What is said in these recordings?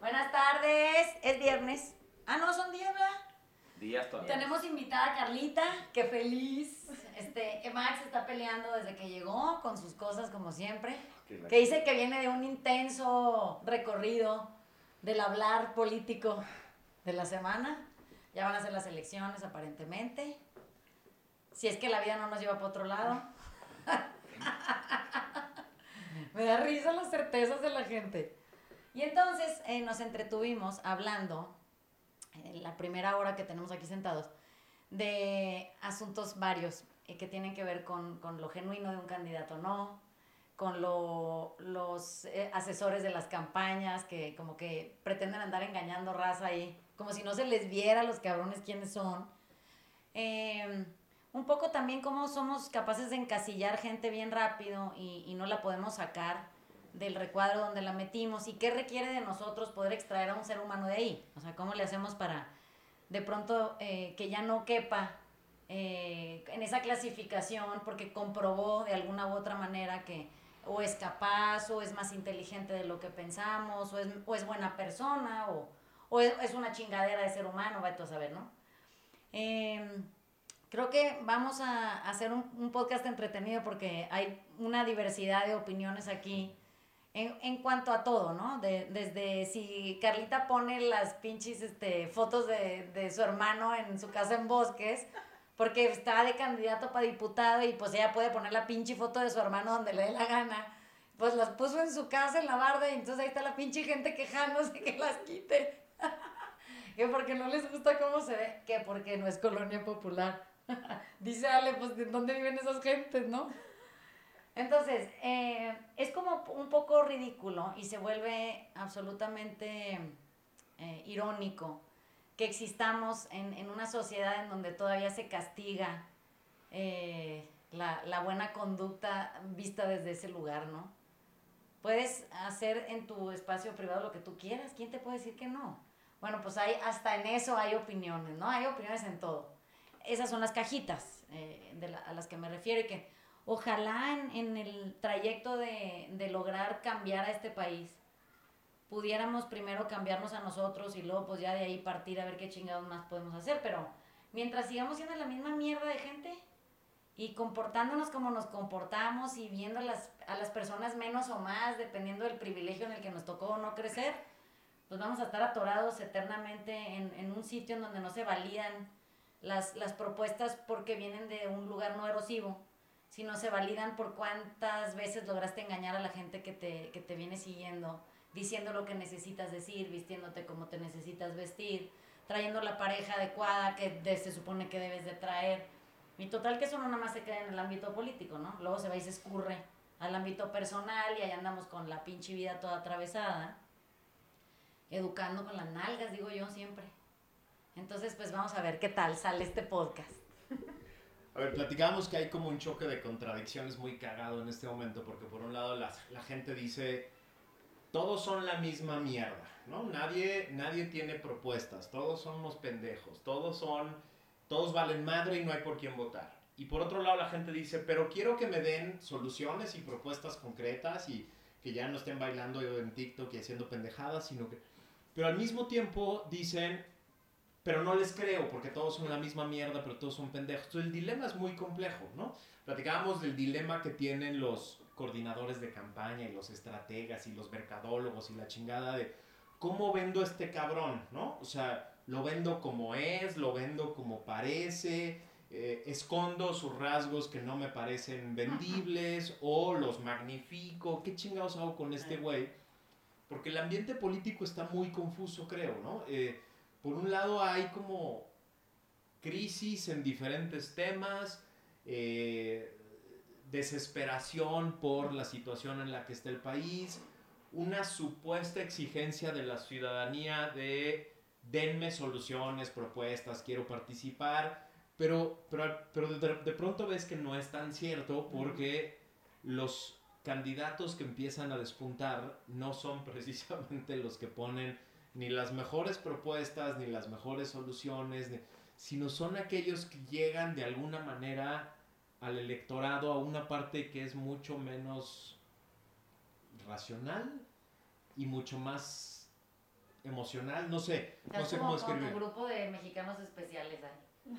Buenas tardes, es viernes. Ah, no, son días, ¿verdad? Días todavía. Tenemos invitada a Carlita, qué feliz. Este, Max está peleando desde que llegó con sus cosas como siempre. Que dice que viene de un intenso recorrido del hablar político de la semana. Ya van a ser las elecciones aparentemente. Si es que la vida no nos lleva para otro lado. Me da risa las certezas de la gente. Y entonces eh, nos entretuvimos hablando, en la primera hora que tenemos aquí sentados, de asuntos varios eh, que tienen que ver con, con lo genuino de un candidato o no, con lo- los eh, asesores de las campañas que como que pretenden andar engañando raza ahí, como si no se les viera a los cabrones quiénes son. Eh, un poco también cómo somos capaces de encasillar gente bien rápido y, y no la podemos sacar del recuadro donde la metimos y qué requiere de nosotros poder extraer a un ser humano de ahí. O sea, cómo le hacemos para de pronto eh, que ya no quepa eh, en esa clasificación porque comprobó de alguna u otra manera que o es capaz o es más inteligente de lo que pensamos o es, o es buena persona o, o es, una chingadera de ser humano, tú a saber, ¿no? Em, creo que vamos a hacer un, un podcast entretenido porque hay una diversidad de opiniones aquí en, en cuanto a todo, ¿no? De- desde si Carlita pone las pinches este, fotos de, de su hermano en su casa en Bosques, porque está de candidato para diputado y pues ella puede poner la pinche foto de su hermano donde le dé la gana. Pues las puso en su casa en la barda y entonces ahí está la pinche gente quejándose que las quite. que porque no les gusta cómo se ve, que porque no es colonia popular. Dice Ale, pues ¿de dónde viven esas gentes, no? Entonces, eh, es como un poco ridículo y se vuelve absolutamente eh, irónico que existamos en, en una sociedad en donde todavía se castiga eh, la, la buena conducta vista desde ese lugar, ¿no? Puedes hacer en tu espacio privado lo que tú quieras, ¿quién te puede decir que no? Bueno, pues hay, hasta en eso hay opiniones, ¿no? Hay opiniones en todo. Esas son las cajitas de la- a las que me refiero y que ojalá en, en el trayecto de, de lograr cambiar a este país pudiéramos primero cambiarnos a nosotros y luego pues ya de ahí partir a ver qué chingados más podemos hacer, pero mientras sigamos siendo la misma mierda de gente y comportándonos como nos comportamos y viendo a las, a las personas menos o más, dependiendo del privilegio en el que nos tocó o no crecer, pues vamos a estar atorados eternamente en, en un sitio en donde no se validan las, las propuestas porque vienen de un lugar no erosivo, sino se validan por cuántas veces lograste engañar a la gente que te, que te viene siguiendo, diciendo lo que necesitas decir, vistiéndote como te necesitas vestir, trayendo la pareja adecuada que de- se supone que debes de traer. Y total que eso no nada más se queda en el ámbito político, ¿no? Luego se va y se escurre al ámbito personal y ahí andamos con la pinche vida toda atravesada, educando con las nalgas, digo yo siempre. Entonces, pues vamos a ver qué tal sale este podcast. A ver, platicábamos que hay como un choque de contradicciones muy cagado en este momento, porque por un lado la, la gente dice, todos son la misma mierda, ¿no? Nadie, nadie tiene propuestas, todos son unos pendejos, todos son, todos valen madre y no hay por quién votar. Y por otro lado la gente dice, pero quiero que me den soluciones y propuestas concretas y que ya no estén bailando en TikTok y haciendo pendejadas, sino que... Pero al mismo tiempo dicen, pero no les creo porque todos son la misma mierda, pero todos son pendejos. Entonces el dilema es muy complejo, ¿no? Platicábamos del dilema que tienen los coordinadores de campaña y los estrategas y los mercadólogos y la chingada de cómo vendo a este cabrón, ¿no? O sea, lo vendo como es, lo vendo como parece, eh, escondo sus rasgos que no me parecen vendibles o los magnifico. ¿Qué chingados hago con este güey? Porque el ambiente político está muy confuso, creo, ¿no? Eh, por un lado hay como crisis en diferentes temas, eh, desesperación por la situación en la que está el país, una supuesta exigencia de la ciudadanía de denme soluciones, propuestas, quiero participar, pero, pero, pero de, de pronto ves que no es tan cierto porque los candidatos que empiezan a despuntar no son precisamente los que ponen ni las mejores propuestas, ni las mejores soluciones, ni- sino son aquellos que llegan de alguna manera al electorado a una parte que es mucho menos racional y mucho más emocional, no sé, no sé cómo con tu grupo de mexicanos especiales ahí.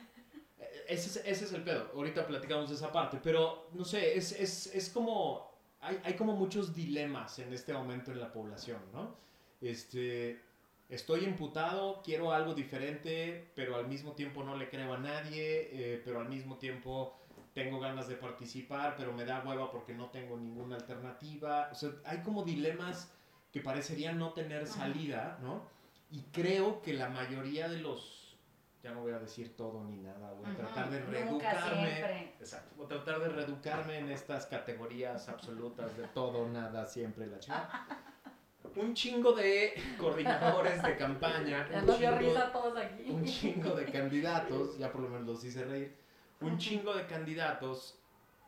Ese es, ese es el pedo. Ahorita platicamos de esa parte. Pero, no sé, es, es, es como. Hay, hay como muchos dilemas en este momento en la población, ¿no? Este. Estoy imputado, quiero algo diferente, pero al mismo tiempo no le creo a nadie, eh, pero al mismo tiempo tengo ganas de participar, pero me da hueva porque no tengo ninguna alternativa. O sea, hay como dilemas que parecerían no tener salida, ¿no? Y creo que la mayoría de los, ya no voy a decir todo ni nada, voy a tratar de reeducarme. Exacto, voy a tratar de reeducarme en estas categorías absolutas de todo, nada, siempre, la chingada. Un chingo de coordinadores de campaña, Ya un nos dio chingo, risa a todos aquí. un chingo de candidatos, ya por lo menos los hice reír, un chingo de candidatos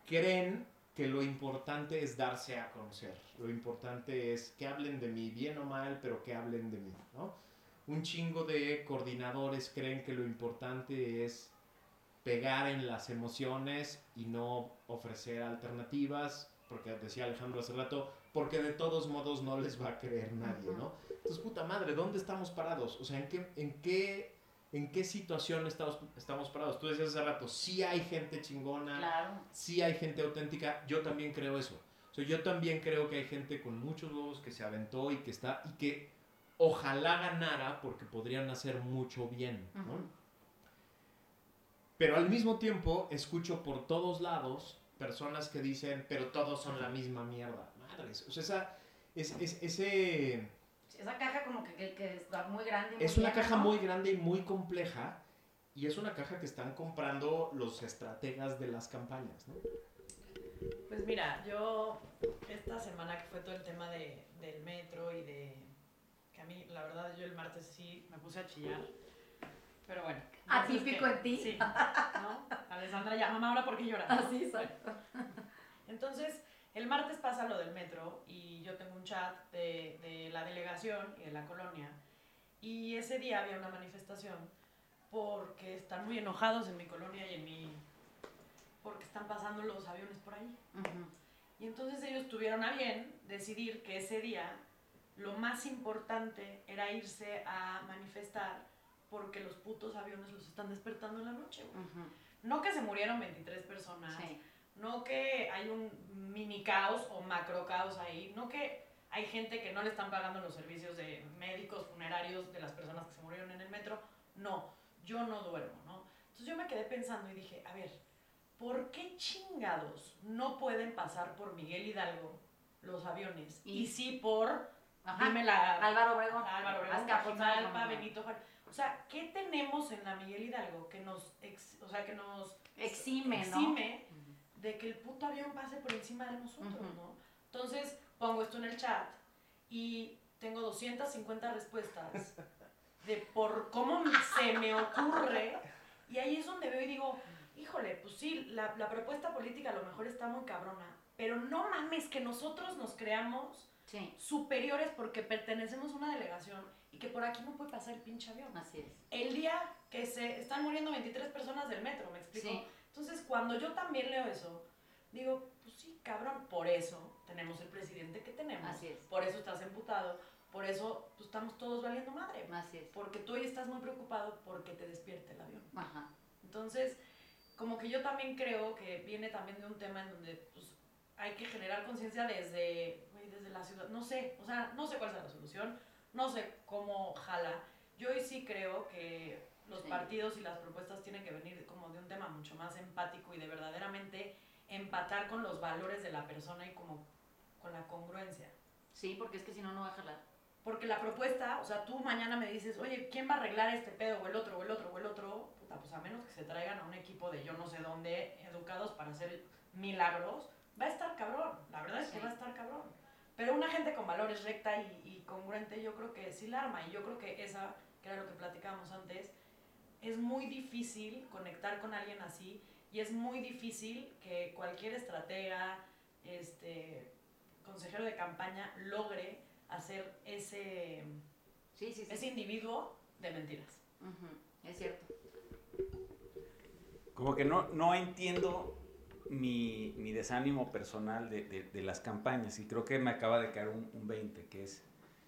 creen que lo importante es darse a conocer. Lo importante es que hablen de mí, bien o mal, pero que hablen de mí, ¿no? Un chingo de coordinadores creen que lo importante es pegar en las emociones y no ofrecer alternativas, porque decía Alejandro hace rato, porque de todos modos no les va a creer nadie, ¿no? Entonces, puta madre, ¿dónde estamos parados? O sea, ¿en qué, en qué, en qué situación estamos, estamos parados? Tú decías hace rato, sí hay gente chingona, Claro. sí hay gente auténtica, yo también creo eso. O sea, yo también creo que hay gente con muchos huevos que se aventó y que está, y que ojalá ganara porque podrían hacer mucho bien, ¿no? Pero al mismo tiempo escucho por todos lados personas que dicen, pero todos son la misma mierda. Madres, o sea, esa, es, es- ese, Esa caja como que, que, que está muy grande. muy es una caja ¿no? muy grande y muy compleja y es una caja que están comprando los estrategas de las campañas, ¿no? Pues mira, yo esta semana que fue todo el tema de, del metro y de... que a mí, la verdad, yo el martes sí me puse a chillar. Pero bueno. Atípico que- en ti. Sí. ¿no? Alessandra ya, mamá, ahora por qué lloras? Así soy. Entonces, el martes pasa lo del metro y yo tengo un chat de, de la delegación y de la colonia. Y ese día había una manifestación porque están muy enojados en mi colonia y en mi... porque están pasando los aviones por ahí. Y entonces ellos tuvieron a bien decidir que ese día lo más importante era irse a manifestar porque los putos aviones los están despertando en la noche. No que se murieron 23 personas, Sí. No que hay un mini caos o macro caos ahí, no que hay gente que no le están pagando los servicios de médicos, funerarios de las personas que se murieron en el metro. No, yo no duermo, ¿no? Entonces yo me quedé pensando y dije, a ver, ¿por qué chingados no pueden pasar por Miguel Hidalgo los aviones? Y- Y, sí por, Ajá. dime la... Álvaro Obregón. Álvaro Obregón, ¿no? Benito Juárez. O sea, ¿qué tenemos en la Miguel Hidalgo que nos, ex- o sea, que nos Exime, ¿no? De que el puto avión pase por encima de nosotros, Ujú. ¿no? Entonces pongo esto en el chat y tengo 250 respuestas de por cómo se me ocurre y ahí es donde veo y digo, híjole, pues sí, la, la propuesta política a lo mejor está muy cabrona, pero no mames que nosotros nos creamos Sí, superiores porque pertenecemos a una delegación y que por aquí no puede pasar el pinche avión. así es. El día que se están muriendo 23 personas del metro, ¿me explico? Sí. Cuando yo también leo eso, digo, pues sí, cabrón, por eso tenemos el presidente que tenemos. Así es. Por eso estás emputado, por eso pues, estamos todos valiendo madre. Así es. Porque tú hoy estás muy preocupado porque te despierte el avión. Ajá. Entonces, como que yo también creo que viene también de un tema en donde pues, hay que generar conciencia desde, desde la ciudad. No sé, o sea, no sé cuál es la solución, no sé cómo jala. Yo hoy sí creo que los Sí. partidos y las propuestas tienen que venir como de un tema mucho más empático y de verdaderamente empatar con los valores de la persona y como con la congruencia. Sí, porque es que si no, no va a jalar. Porque la propuesta, o sea, tú mañana me dices, oye, ¿quién va a arreglar este pedo o el otro o el otro o el otro? Puta, pues a menos que se traigan a un equipo de yo no sé dónde, educados para hacer milagros, va a estar cabrón. La verdad es que Sí. va a estar cabrón. Pero una gente con valores recta y, y congruente, yo creo que sí la arma. Y yo creo que esa, que era lo que platicábamos antes, es muy difícil conectar con alguien así y es muy difícil que cualquier estratega, este, consejero de campaña logre hacer ese, Sí, sí, sí. ese individuo de mentiras. Es cierto. Como que no, no entiendo mi, mi desánimo personal de, de- de las campañas y creo que me acaba de caer un, un 20, que es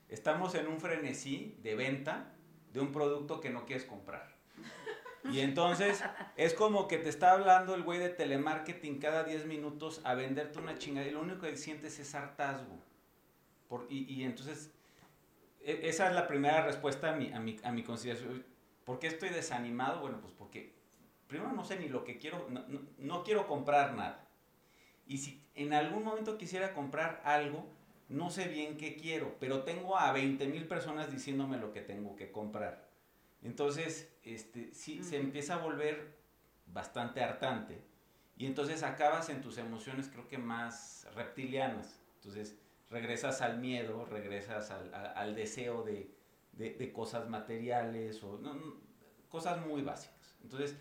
estamos en un frenesí de venta de un producto que no quieres comprar. Y entonces es como que te está hablando el güey de telemarketing cada 10 minutos a venderte una chingada y lo único que sientes es hartazgo. Por, y, y, entonces e, esa es la primera respuesta a mi, a, mi, a mi consideración. ¿Por qué estoy desanimado? Bueno, pues porque primero no sé ni lo que quiero, no, no, no quiero comprar nada. Y si en algún momento quisiera comprar algo, no sé bien qué quiero, pero tengo a 20 mil personas diciéndome lo que tengo que comprar. Entonces, este, sí, se empieza a volver bastante hartante. Y entonces acabas en tus emociones creo que más reptilianas. Entonces regresas al miedo, regresas al, al, al deseo de, de, de, cosas materiales o no, no, cosas muy básicas. Entonces,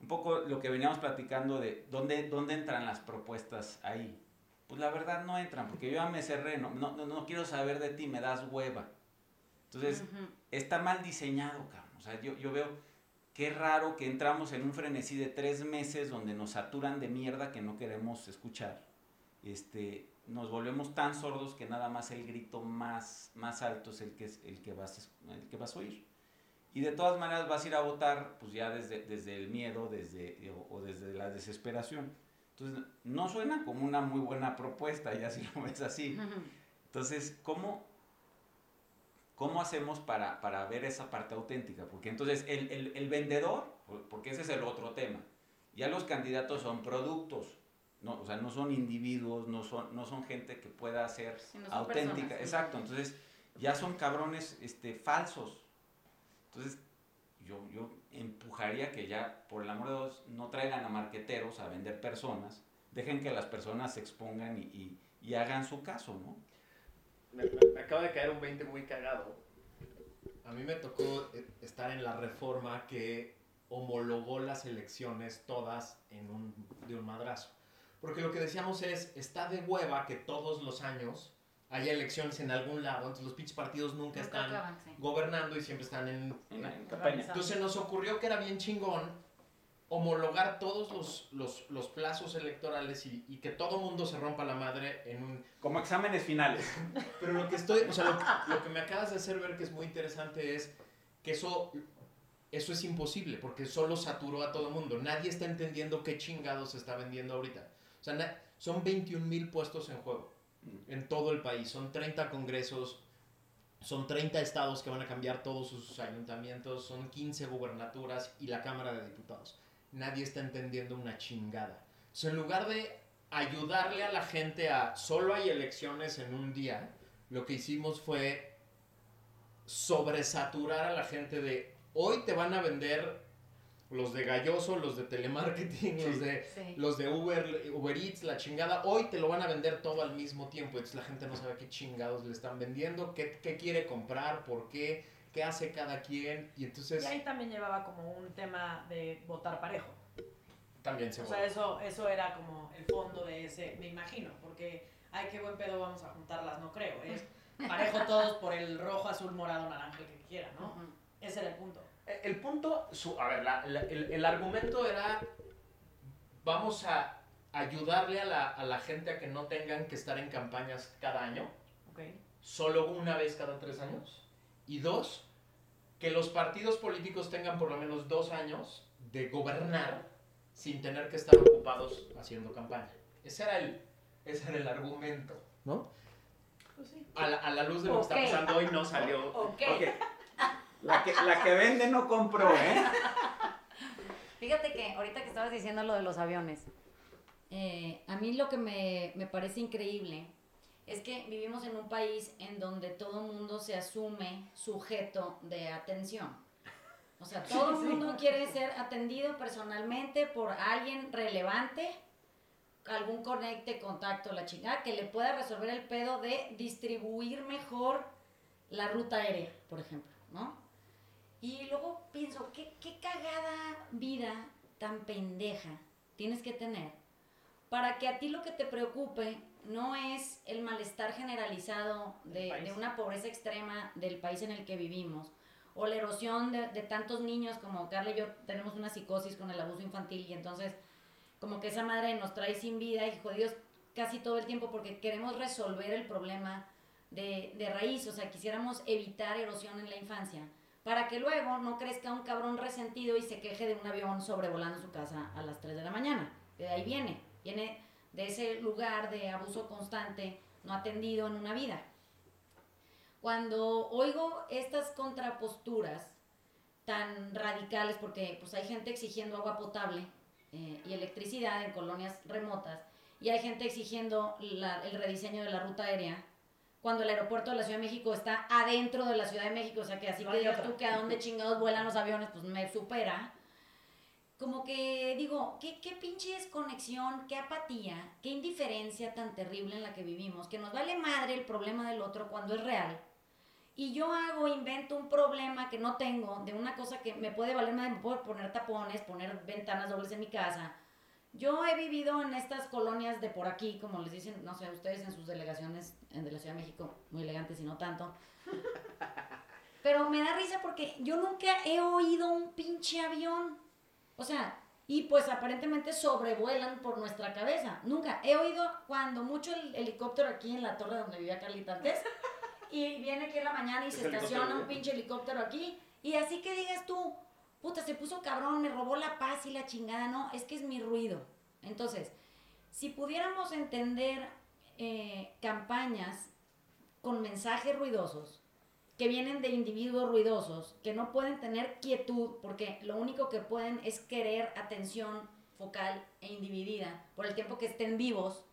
un poco lo que veníamos platicando de dónde, dónde entran las propuestas ahí. Pues la verdad no entran, porque yo ya me cerré, no, no, no quiero saber de ti, me das hueva. Entonces, uh -huh. está mal diseñado, cabrón. O sea, yo, yo veo qué raro que entramos en un frenesí de tres meses donde nos saturan de mierda que no queremos escuchar. Este, nos volvemos tan sordos que nada más el grito más, más alto es el que, es el, que vas, el que vas a oír. Y de todas maneras vas a ir a votar pues ya desde, desde el miedo desde, o, o desde la desesperación. Entonces, no suena como una muy buena propuesta, ya si lo ves así. Entonces, ¿cómo, cómo hacemos para, para ver esa parte auténtica? Porque entonces el, el, el, vendedor, porque ese es el otro tema, ya los candidatos son productos, no, o sea, no son individuos, no son, no son gente que pueda ser sí, no auténtica. Personas, Exacto, entonces ya son cabrones este, falsos. Entonces, yo, yo empujaría que ya, por el amor de Dios, no traigan a marqueteros a vender personas, dejen que las personas se expongan y, y, y hagan su caso, ¿no? Me, me, acaba de caer un 20 muy cagado. A mí me tocó eh, estar en la reforma que homologó las elecciones todas en un, de un madrazo. Porque lo que decíamos es, está de hueva que todos los años haya elecciones en algún lado, entonces los pinches partidos nunca, nunca están acaban, sí. gobernando y siempre están en, en, en campaña. Entonces nos ocurrió que era bien chingón homologar todos los, los, los plazos electorales y, y, que todo mundo se rompa la madre en un... Como exámenes finales. Pero lo que estoy, o sea, lo, lo que me acabas de hacer ver que es muy interesante es que eso, eso es imposible porque solo saturó a todo mundo. Nadie está entendiendo qué chingados se está vendiendo ahorita. O sea, son 21 mil puestos en juego en todo el país. Son 30 congresos, son 30 estados que van a cambiar todos sus ayuntamientos, son 15 gubernaturas y la Cámara de Diputados. Nadie está entendiendo una chingada. Entonces, en lugar de ayudarle a la gente a solo hay elecciones en un día, lo que hicimos fue sobresaturar a la gente de hoy te van a vender los de Galloso, los de telemarketing, sí. los de sí. los de Uber, Uber Eats, la chingada, hoy te lo van a vender todo al mismo tiempo. Entonces la gente no sabe qué chingados le están vendiendo, qué, qué quiere comprar, por qué, qué hace cada quien. Y entonces. Y ahí también llevaba como un tema de votar parejo. También se O sea, eso, eso era como el fondo de ese, me imagino, porque ay, qué buen pedo vamos a juntarlas, no creo. Es parejo todos por el rojo, azul, morado, naranja, el que quiera, ¿no? Uh -huh. Ese era el punto el punto, su, a ver, la, la, el, el, argumento era, vamos a ayudarle a la, a la, gente a que no tengan que estar en campañas cada año, okay. solo una vez cada tres años, y dos, que los partidos políticos tengan por lo menos dos años de gobernar sin tener que estar ocupados haciendo campaña. Ese era el, ese era el argumento, ¿no? Pues sí. a, la, a, la, luz de lo okay. que está pasando hoy no salió. Okay. okay. La que, la que vende no compró, ¿eh? Fíjate que ahorita que estabas diciendo lo de los aviones, eh, a mí lo que me, me, parece increíble es que vivimos en un país en donde todo el mundo se asume sujeto de atención. O sea, todo el mundo quiere ser atendido personalmente por alguien relevante, algún conecte, contacto, la chica, que le pueda resolver el pedo de distribuir mejor la ruta aérea, por ejemplo, ¿no? Y luego pienso, ¿qué, qué cagada vida tan pendeja tienes que tener para que a ti lo que te preocupe no es el malestar generalizado de, de, una pobreza extrema del país en el que vivimos, o la erosión de, de, tantos niños como Carla y yo tenemos una psicosis con el abuso infantil y entonces como que esa madre nos trae sin vida y jodidos casi todo el tiempo porque queremos resolver el problema de, de raíz, o sea, quisiéramos evitar erosión en la infancia, para que luego no crezca un cabrón resentido y se queje de un avión sobrevolando su casa a las 3 de la mañana. De ahí viene, viene de ese lugar de abuso constante no atendido en una vida. Cuando oigo estas contraposturas tan radicales, porque pues hay gente exigiendo agua potable eh, y electricidad en colonias remotas, y hay gente exigiendo la- el rediseño de la ruta aérea, cuando el aeropuerto de la Ciudad de México está adentro de la Ciudad de México, o sea que así No que digas tú que a dónde chingados vuelan los aviones, pues me supera. Como que digo, ¿qué, qué pinche desconexión, qué apatía, qué indiferencia tan terrible en la que vivimos, que nos vale madre el problema del otro cuando es real. Y yo hago, invento un problema que no tengo, de una cosa que me puede valer madre, me puedo poner tapones, poner ventanas dobles en mi casa. Yo he vivido en estas colonias de por aquí, como les dicen, no sé, ustedes en sus delegaciones en de la Ciudad de México, muy elegantes y no tanto. Pero me da risa porque yo nunca he oído un pinche avión. O sea, y pues aparentemente sobrevuelan por nuestra cabeza. Nunca. He oído cuando mucho el helicóptero aquí en la torre donde vivía Carlita antes. Y viene aquí en la mañana y se estaciona un pinche helicóptero aquí. Y así que digas tú, puta, se puso cabrón, me robó la paz y la chingada. No, es que es mi ruido. Entonces, si pudiéramos entender eh, campañas con mensajes ruidosos, que vienen de individuos ruidosos, que no pueden tener quietud, porque lo único que pueden es querer atención focal e individida por el tiempo que estén vivos,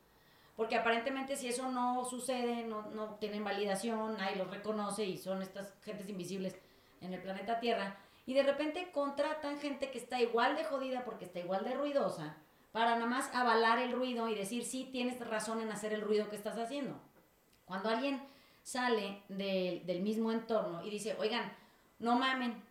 porque aparentemente si eso no sucede, no, no tienen validación, nadie los reconoce y son estas gentes invisibles en el planeta Tierra, y de repente contratan gente que está igual de jodida porque está igual de ruidosa, para nada más avalar el ruido y decir, sí, tienes razón en hacer el ruido que estás haciendo. Cuando alguien sale del- del mismo entorno y dice, oigan, no mamen,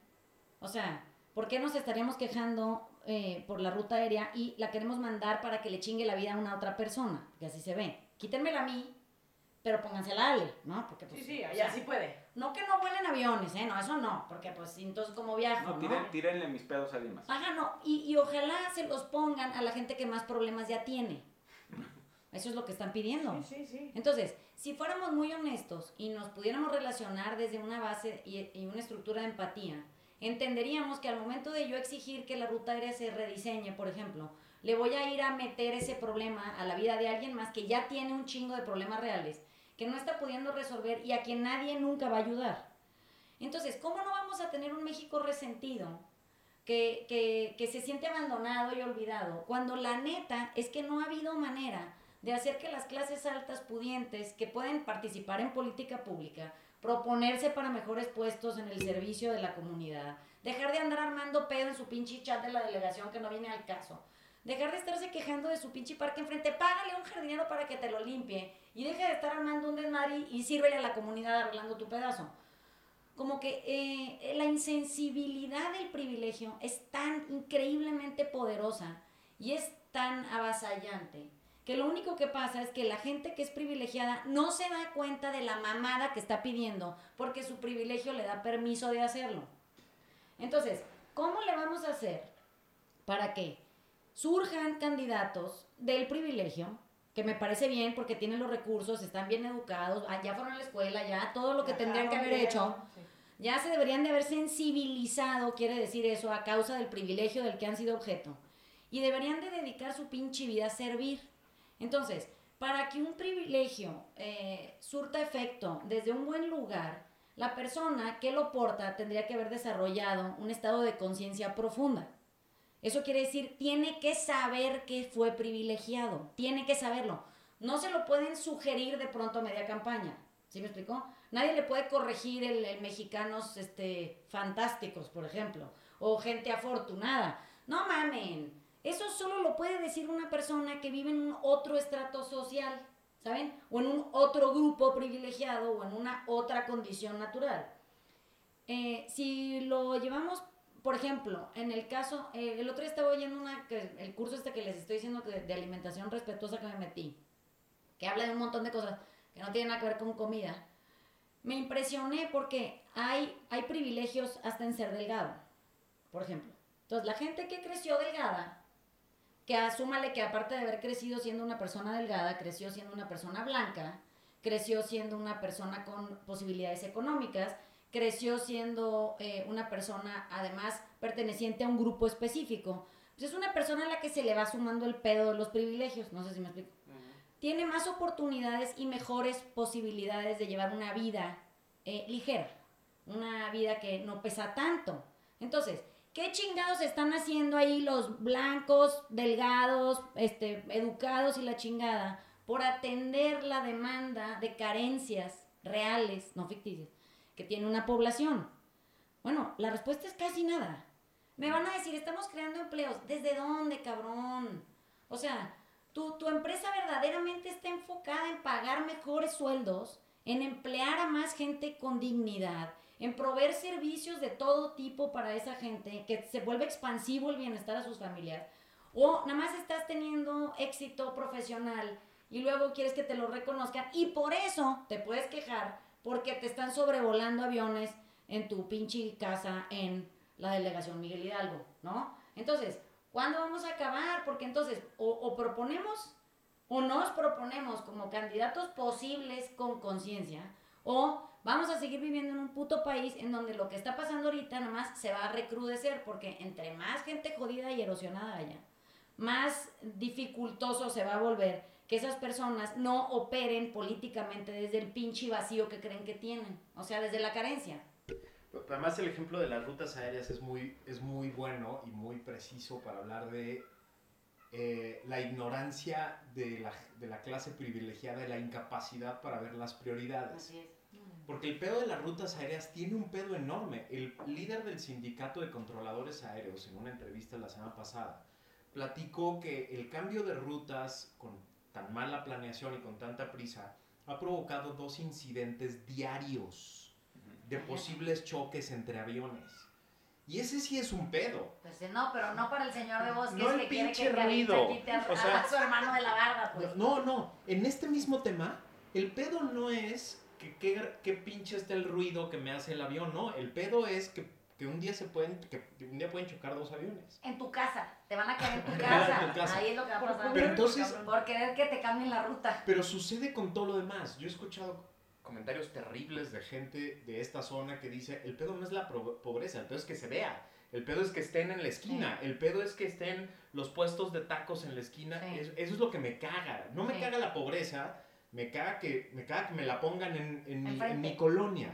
o sea, ¿por qué nos estaríamos quejando eh, por la ruta aérea y la queremos mandar para que le chingue la vida a una otra persona? Que así se ve. Quítenmela a mí, pero póngansela a Ale, ¿no? Porque, pues, Sí, sí, o allá sea, sí puede. No que no vuelen aviones, ¿eh? No, eso no, porque pues entonces como viajo, No, ¿no? tiren- tírenle mis pedos a alguien más. Ajá, no, y, y ojalá se los pongan a la gente que más problemas ya tiene. Eso es lo que están pidiendo. Sí, sí, sí. Entonces, si fuéramos muy honestos y nos pudiéramos relacionar desde una base y, y una estructura de empatía, entenderíamos que al momento de yo exigir que la ruta aérea se rediseñe, por ejemplo, le voy a ir a meter ese problema a la vida de alguien más que ya tiene un chingo de problemas reales, que no está pudiendo resolver y a quien nadie nunca va a ayudar. Entonces, ¿cómo no vamos a tener un México resentido que, que, que se siente abandonado y olvidado, cuando la neta es que no ha habido manera de hacer que las clases altas pudientes que pueden participar en política pública, proponerse para mejores puestos en el servicio de la comunidad, dejar de andar armando pedo en su pinche chat de la delegación que no viene al caso, dejar de estarse quejando de su pinche parque enfrente, págale a un jardinero para que te lo limpie y deja de estar armando un desmadre y sírvele a la comunidad arreglando tu pedazo. Como que eh, la insensibilidad del privilegio es tan increíblemente poderosa y es tan avasallante que lo único que pasa es que la gente que es privilegiada no se da cuenta de la mamada que está pidiendo porque su privilegio le da permiso de hacerlo. Entonces, ¿cómo le vamos a hacer para que surjan candidatos del privilegio? Que me parece bien porque tienen los recursos, están bien educados, ah, ya fueron a la escuela, ya todo lo que tendrían que haber hecho. Ya se deberían de haber sensibilizado, quiere decir eso, a causa del privilegio del que han sido objeto. Y deberían de dedicar su pinche vida a servir. Entonces, para que un privilegio eh, surta efecto desde un buen lugar, la persona que lo porta tendría que haber desarrollado un estado de conciencia profunda. Eso quiere decir, tiene que saber que fue privilegiado, tiene que saberlo. No se lo pueden sugerir de pronto a media campaña. ¿Sí me explicó? Nadie le puede corregir el, el mexicanos este, fantásticos, por ejemplo, o gente afortunada. No mamen, eso solo lo puede decir una persona que vive en un otro estrato social, ¿saben? O en un otro grupo privilegiado o en una otra condición natural. Eh, si lo llevamos, por ejemplo, en el caso, eh, el otro día estaba oyendo una, el curso este que les estoy diciendo que- de alimentación respetuosa que me metí, que habla de un montón de cosas que no tienen nada que ver con comida. Me impresioné porque hay, hay privilegios hasta en ser delgado, por ejemplo. Entonces, la gente que creció delgada, que asúmale que aparte de haber crecido siendo una persona delgada, creció siendo una persona blanca, creció siendo una persona con posibilidades económicas, creció siendo eh, una persona además perteneciente a un grupo específico. Pues es una persona a la que se le va sumando el pedo de los privilegios, no sé si me explico. Tiene más oportunidades y mejores posibilidades de llevar una vida eh, ligera, una vida que no pesa tanto. Entonces, ¿qué chingados están haciendo ahí los blancos, delgados, este, educados y la chingada por atender la demanda de carencias reales, no ficticias, que tiene una población? Bueno, la respuesta es casi nada. Me van a decir, estamos creando empleos. ¿Desde dónde, cabrón? O sea, tu, tu empresa verdaderamente está enfocada en pagar mejores sueldos, en emplear a más gente con dignidad, en proveer servicios de todo tipo para esa gente, que se vuelve expansivo el bienestar a sus familias. O nada más estás teniendo éxito profesional y luego quieres que te lo reconozcan y por eso te puedes quejar porque te están sobrevolando aviones en tu pinche casa en la delegación Miguel Hidalgo, ¿no? Entonces, ¿cuándo vamos a acabar? Porque entonces, o, proponemos o nos proponemos como candidatos posibles con conciencia, o vamos a seguir viviendo en un puto país en donde lo que está pasando ahorita nada más se va a recrudecer, porque entre más gente jodida y erosionada haya, más dificultoso se va a volver que esas personas no operen políticamente desde el pinche vacío que creen que tienen, o sea, desde la carencia. Además el ejemplo de las rutas aéreas es muy, es muy bueno y muy preciso para hablar de eh, la ignorancia de la, de la clase privilegiada y la incapacidad para ver las prioridades. Así es. Porque el pedo de las rutas aéreas tiene un pedo enorme. El líder del sindicato de controladores aéreos, en una entrevista la semana pasada, platicó que el cambio de rutas con tan mala planeación y con tanta prisa ha provocado dos incidentes diarios de posibles choques entre aviones. Y ese sí es un pedo. Pues eh, no, pero no para el señor de Bosques No el que quiere pinche que Carlita ruido. quite a, O sea- a su hermano de la barda, pues. No, no, en este mismo tema, el pedo no es que qué qué pinche está el ruido que me hace el avión, no, el pedo es que, que un día se pueden, que un día pueden chocar dos aviones. En tu casa, te van a caer en tu casa. caer en tu casa. Ahí es lo que va a Por pasar. Pero entonces, Por querer que te cambien la ruta. Pero sucede con todo lo demás. Yo he escuchado comentarios terribles de gente de esta zona que dice, el pedo no es la pro- pobreza, el pedo es que se vea. El pedo es que estén en la esquina, el pedo es que estén los puestos de tacos en la esquina. Sí. Eso es lo que me caga. No me Sí. caga la pobreza, me caga que me, caga que me la pongan en, en mi, en Enfrente. mi colonia.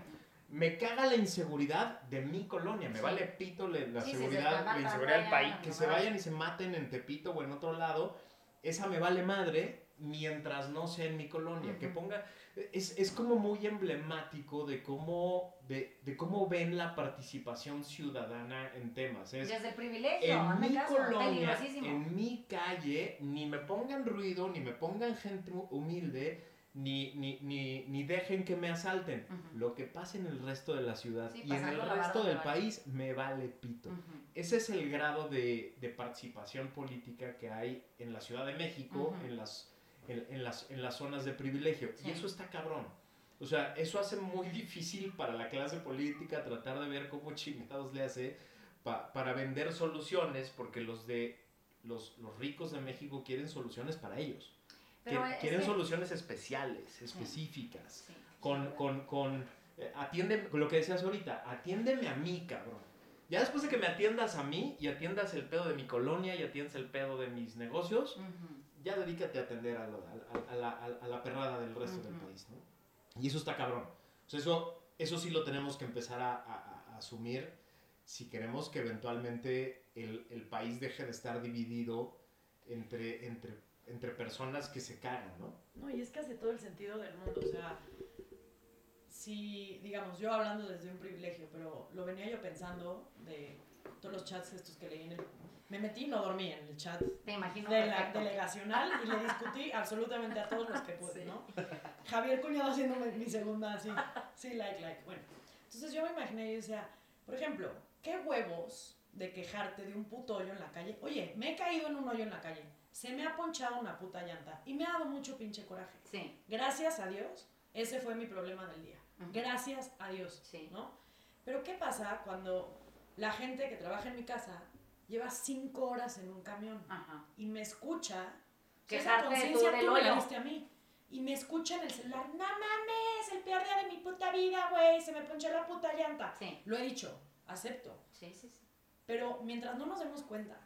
Me caga la inseguridad de mi colonia. Me Sí. vale pito la Sí, seguridad, la inseguridad del país. Que se va. vayan y se maten en Tepito o en otro lado. Esa me vale madre mientras no sea en mi colonia. Que ponga. Es, es como muy emblemático de cómo, de, de cómo ven la participación ciudadana en temas. Es, Desde el privilegio, en mi caso, colonia, en mi calle, ni me pongan ruido, ni me pongan gente hu- humilde, ni, ni, ni, ni dejen que me asalten. Lo que pasa en el resto de la ciudad Sí, y en el resto del país me vale pito. Ese es el grado de, de participación política que hay en la Ciudad de México, en, las, en, en las, en las zonas de privilegio. Sí. Y eso está cabrón. O sea, eso hace muy difícil para la clase política tratar de ver cómo chingados le hace pa- para vender soluciones, porque los de los, los ricos de México quieren soluciones para ellos. Pero quieren que- soluciones especiales, específicas Sí. con, con, con eh, atiende, lo que decías ahorita, atiéndeme a mí, cabrón. Ya después de que me atiendas a mí y atiendas el pedo de mi colonia y atiendas el pedo de mis negocios, Ujú. Ya dedícate a atender a, lo- a- a- a la, a- a la perrada del resto del país, ¿no? Y eso está cabrón. O sea, eso, eso sí lo tenemos que empezar a, asumir si queremos que eventualmente el, el país deje de estar dividido entre, entre, entre personas que se cagan, ¿no? No, y es que hace todo el sentido del mundo. O sea, si, digamos, yo hablando desde un privilegio, pero lo venía yo pensando de todos los chats estos que leí en el... Me metí, no dormí en el chat Te imagino de la delegacional y le discutí absolutamente a todos los que pude, Sí. ¿no? Javier Cuñado haciendo mi, segunda así, sí, like, like. Bueno, entonces yo me imaginé y decía, por ejemplo, ¿qué huevos de quejarte de un puto hoyo en la calle? Oye, me he caído en un hoyo en la calle, se me ha ponchado una puta llanta y me ha dado mucho pinche coraje. Sí, Gracias a Dios, ese fue mi problema del día. Gracias a Dios, Sí. ¿no? Pero ¿qué pasa cuando la gente que trabaja en mi casa lleva cinco horas en un camión? ajá. y me escucha, esa de conciencia tú me la diste a mí. y me escucha en el celular, no mames, el peor día de mi puta vida, güey, se me ponchó la puta llanta. Sí, Lo he dicho, acepto. sí, sí. sí. Pero mientras no nos demos cuenta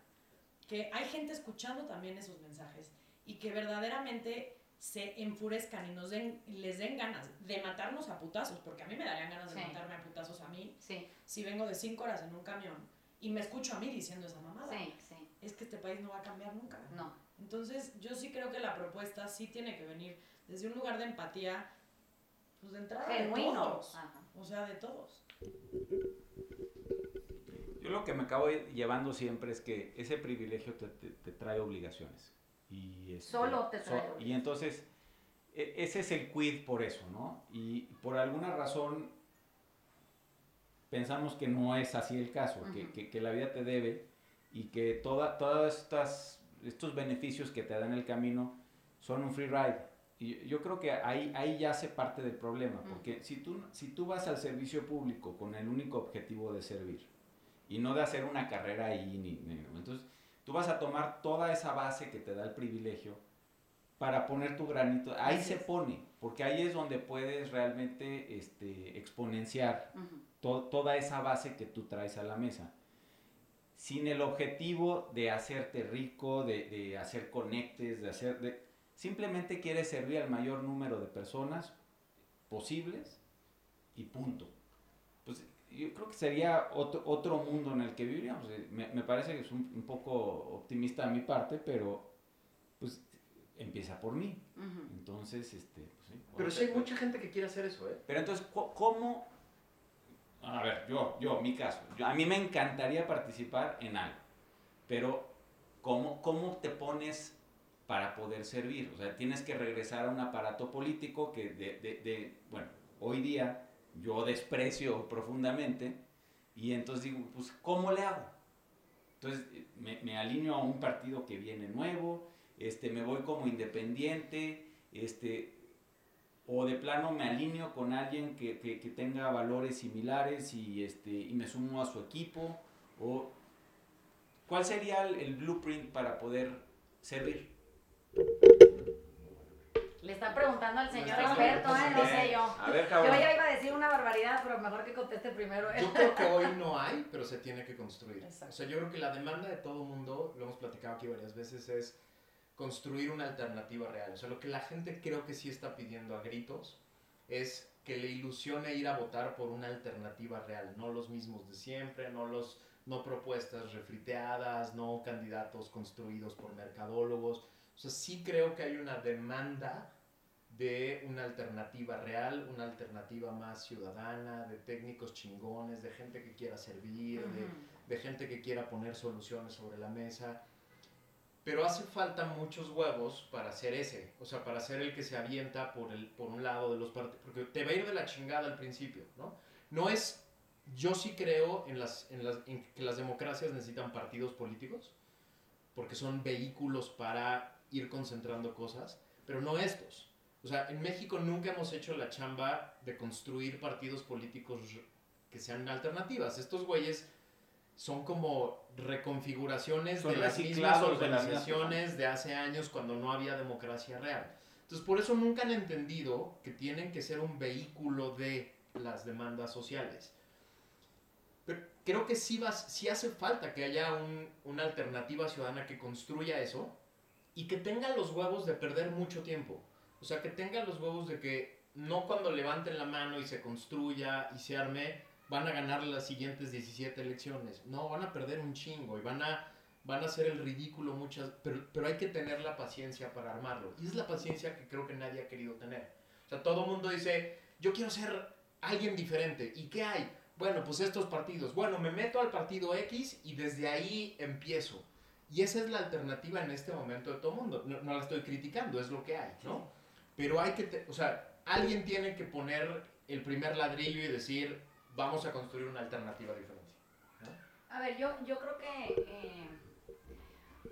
que hay gente escuchando también esos mensajes y que verdaderamente se enfurezcan y nos den, les den ganas de matarnos a putazos, porque a mí me darían ganas de Sí. matarme a putazos a mí Sí, si vengo de cinco horas en un camión y me escucho a mí diciendo esa mamada. sí, sí. Es que este país no va a cambiar nunca. No. Entonces, yo sí creo que la propuesta sí tiene que venir desde un lugar de empatía, pues de entrada de todos. Ajá. O sea, de todos. Yo lo que me acabo llevando siempre es que ese privilegio te, te- te trae obligaciones. Y este, Solo te trae Y entonces, e- ese es el quid por eso, ¿no? Y por alguna razón pensamos que no es así el caso, que, Ujú. que- que la vida te debe y que toda, todas estas estos beneficios que te dan el camino son un free ride. Y yo creo que ahí, ahí ya se parte del problema, porque si tú, si tú vas al servicio público con el único objetivo de servir y no de hacer una carrera ahí, ni, ni- entonces tú vas a tomar toda esa base que te da el privilegio para poner tu granito, ahí Así se es. pone, porque ahí es donde puedes realmente este, exponenciar to- toda esa base que tú traes a la mesa. Sin el objetivo de hacerte rico, de, de hacer conectes, de hacer... de- simplemente quieres servir al mayor número de personas posibles y punto. Pues yo creo que sería otro, otro mundo en el que viviríamos. Eh, Me, me parece que es un, un poco optimista de mi parte, pero pues empieza por mí. Ujú. Entonces, este... pues, sí. Pero sí hay mucha gente que quiere hacer eso, ¿eh? Pero entonces, ¿co- ¿cómo? A ver, yo, yo, mi caso. yo- a mí me encantaría participar en algo. Pero, ¿cómo, ¿cómo te pones para poder servir? O sea, tienes que regresar a un aparato político que, de, de- de- bueno, hoy día yo desprecio profundamente. Y entonces digo, pues, ¿cómo le hago? Entonces, me, me alineo a un partido que viene nuevo, este, me voy como independiente, este, o de plano me alineo con alguien que, que- que tenga valores similares y, este, y me sumo a su equipo, o cuál sería el, el blueprint para poder servir. Le está preguntando al señor experto, ¿eh? No sé yo. A ver, Yo cabrón. ya iba a decir una barbaridad, pero mejor que conteste primero él. Yo creo que hoy no hay, pero se tiene que construir. Exacto. O sea, yo creo que la demanda de todo mundo, lo hemos platicado aquí varias veces, es construir una alternativa real. O sea, lo que la gente creo que sí está pidiendo a gritos es que le ilusione ir a votar por una alternativa real, no los mismos de siempre, no los no propuestas refriteadas, no candidatos construidos por mercadólogos. O sea, sí creo que hay una demanda de una alternativa real, una alternativa más ciudadana, de técnicos chingones, de gente que quiera servir, de, de gente que quiera poner soluciones sobre la mesa. Pero hace falta muchos huevos para ser ese, o sea, para ser el que se avienta por, el, por un lado de los partidos, porque te va a ir de la chingada al principio, ¿no? No es, yo sí creo en, las, en, las, en que las democracias necesitan partidos políticos, porque son vehículos para ir concentrando cosas, pero no estos. O sea, en México nunca hemos hecho la chamba de construir partidos políticos que sean alternativas. Estos güeyes son como reconfiguraciones Son de las mismas reciclados de organizaciones de hace años cuando no había democracia real. Entonces, por eso nunca han entendido que tienen que ser un vehículo de las demandas sociales. Pero creo que sí, vas, sí hace falta que haya un- una alternativa ciudadana que construya eso y que tenga los huevos de perder mucho tiempo. O sea, que tenga los huevos de que no cuando levanten la mano y se construya y se arme, van a ganar las siguientes 17 elecciones. No, van a perder un chingo y van a, van a hacer el ridículo muchas, pero, pero hay que tener la paciencia para armarlo. Y es la paciencia que creo que nadie ha querido tener. O sea, todo el mundo dice, yo quiero ser alguien diferente. ¿Y qué hay? Bueno, pues estos partidos. Bueno, me meto al partido X y desde ahí empiezo. Y esa es la alternativa en este momento de todo el mundo. No, no la estoy criticando, es lo que hay, ¿no? Pero hay que, te- o sea, alguien tiene que poner el primer ladrillo y decir, vamos a construir una alternativa diferente. A ver, yo, yo creo que eh,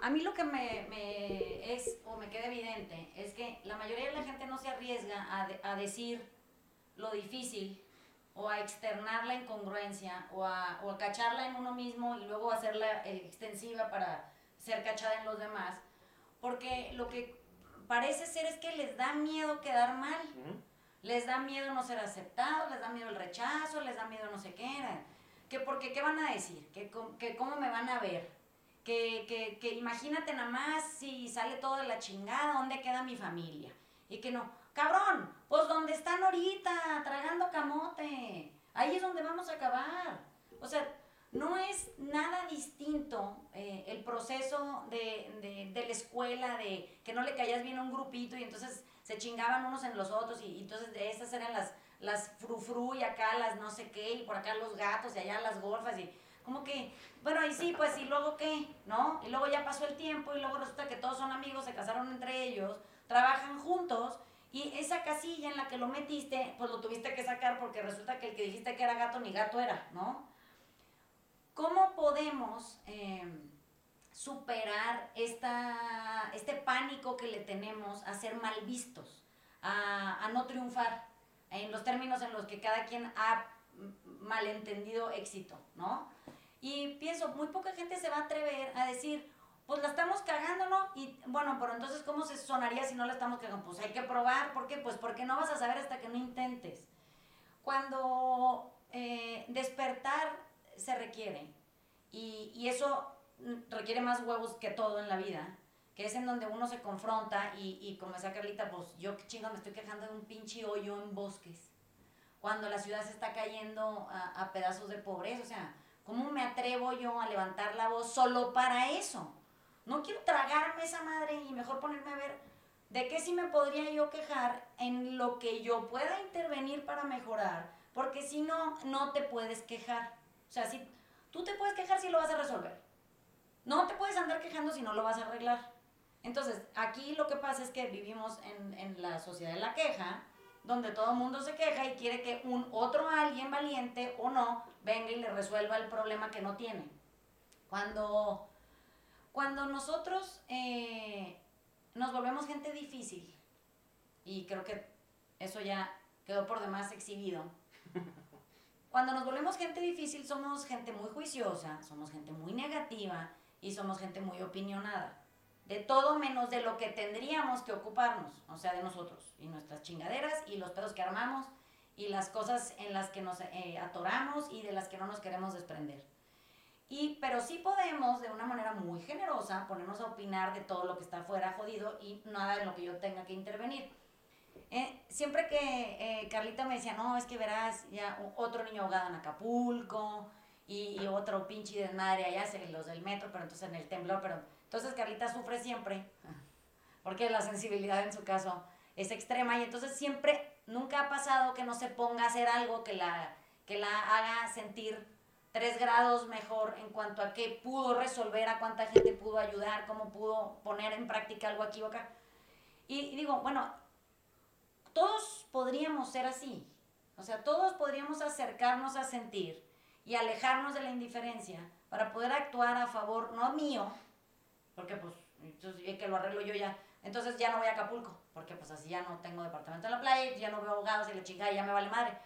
a mí lo que me, me es o me queda evidente es que la mayoría de la gente no se arriesga a, de- a decir lo difícil o a externar la incongruencia o a, o a cacharla en uno mismo y luego hacerla extensiva para ser cachada en los demás. Porque lo que parece ser es que les da miedo quedar mal. Ujú. Les da miedo no ser aceptados, les da miedo el rechazo, les da miedo no sé qué. Que porque, ¿qué van a decir? Que, que cómo me van a ver. Que, que, que imagínate nada más si sale todo de la chingada, ¿dónde queda mi familia? Y que no, cabrón, pues donde están ahorita, tragando camote. Ahí es donde vamos a acabar. O sea, no es nada distinto eh, el proceso de, de- la escuela, de que no le caías bien a un grupito y entonces se chingaban unos en los otros y, entonces de esas eran las, las frufru y acá las no sé qué y por acá los gatos y allá las golfas y como que, bueno, y sí, pues y luego qué, ¿no? Y luego ya pasó el tiempo y luego resulta que todos son amigos, se casaron entre ellos, trabajan juntos y esa casilla en la que lo metiste, pues lo tuviste que sacar porque resulta que el que dijiste que era gato ni gato era, ¿no? ¿Cómo podemos eh, superar esta, este pánico que le tenemos a ser mal vistos, a, a no triunfar, en los términos en los que cada quien ha malentendido éxito, ¿no? Y pienso, muy poca gente se va a atrever a decir, pues la estamos cagando, ¿no? Y bueno, pero entonces, ¿cómo se sonaría si no la estamos cagando? Pues hay que probar, ¿por qué? Pues porque no vas a saber hasta que no intentes. Cuando eh, despertar se requiere, y, y eso requiere más huevos que todo en la vida, que es en donde uno se confronta y, y como decía Carlita, pues yo qué chingo me estoy quejando de un pinche hoyo en bosques, cuando la ciudad se está cayendo a, a pedazos de pobreza, o sea, ¿cómo me atrevo yo a levantar la voz solo para eso? No quiero tragarme esa madre y mejor ponerme a ver de qué sí me podría yo quejar en lo que yo pueda intervenir para mejorar, porque si no, no te puedes quejar. O sea, si tú te puedes quejar si lo vas a resolver. No te puedes andar quejando si no lo vas a arreglar. Entonces, aquí lo que pasa es que vivimos en, en la sociedad de la queja, donde todo el mundo se queja y quiere que un otro alguien valiente o no venga y le resuelva el problema que no tiene. Cuando, cuando nosotros eh, nos volvemos gente difícil, y creo que eso ya quedó por demás exhibido, cuando nos volvemos gente difícil somos gente muy juiciosa, somos gente muy negativa y somos gente muy opinionada. De todo menos de lo que tendríamos que ocuparnos, o sea, de nosotros y nuestras chingaderas y los pedos que armamos y las cosas en las que nos eh, atoramos y de las que no nos queremos desprender. Y, pero sí podemos, de una manera muy generosa, ponernos a opinar de todo lo que está afuera jodido y nada en lo que yo tenga que intervenir. Eh, siempre que eh, Carlita me decía, no, es que verás, ya otro niño ahogado en Acapulco y, y otro pinche desmadre allá, los del metro, pero entonces en el temblor, pero entonces Carlita sufre siempre, porque la sensibilidad en su caso es extrema y entonces siempre, nunca ha pasado que no se ponga a hacer algo que la, que la haga sentir tres grados mejor en cuanto a qué pudo resolver, a cuánta gente pudo ayudar, cómo pudo poner en práctica algo aquí o acá. Y, y digo, bueno, todos podríamos ser así. O sea, todos podríamos acercarnos a sentir y alejarnos de la indiferencia para poder actuar a favor, no mío, porque pues, entonces que lo arreglo yo ya, entonces ya no voy a Acapulco, porque pues así ya no tengo departamento en la playa, ya no veo ahogados y la chingada ya me vale madre.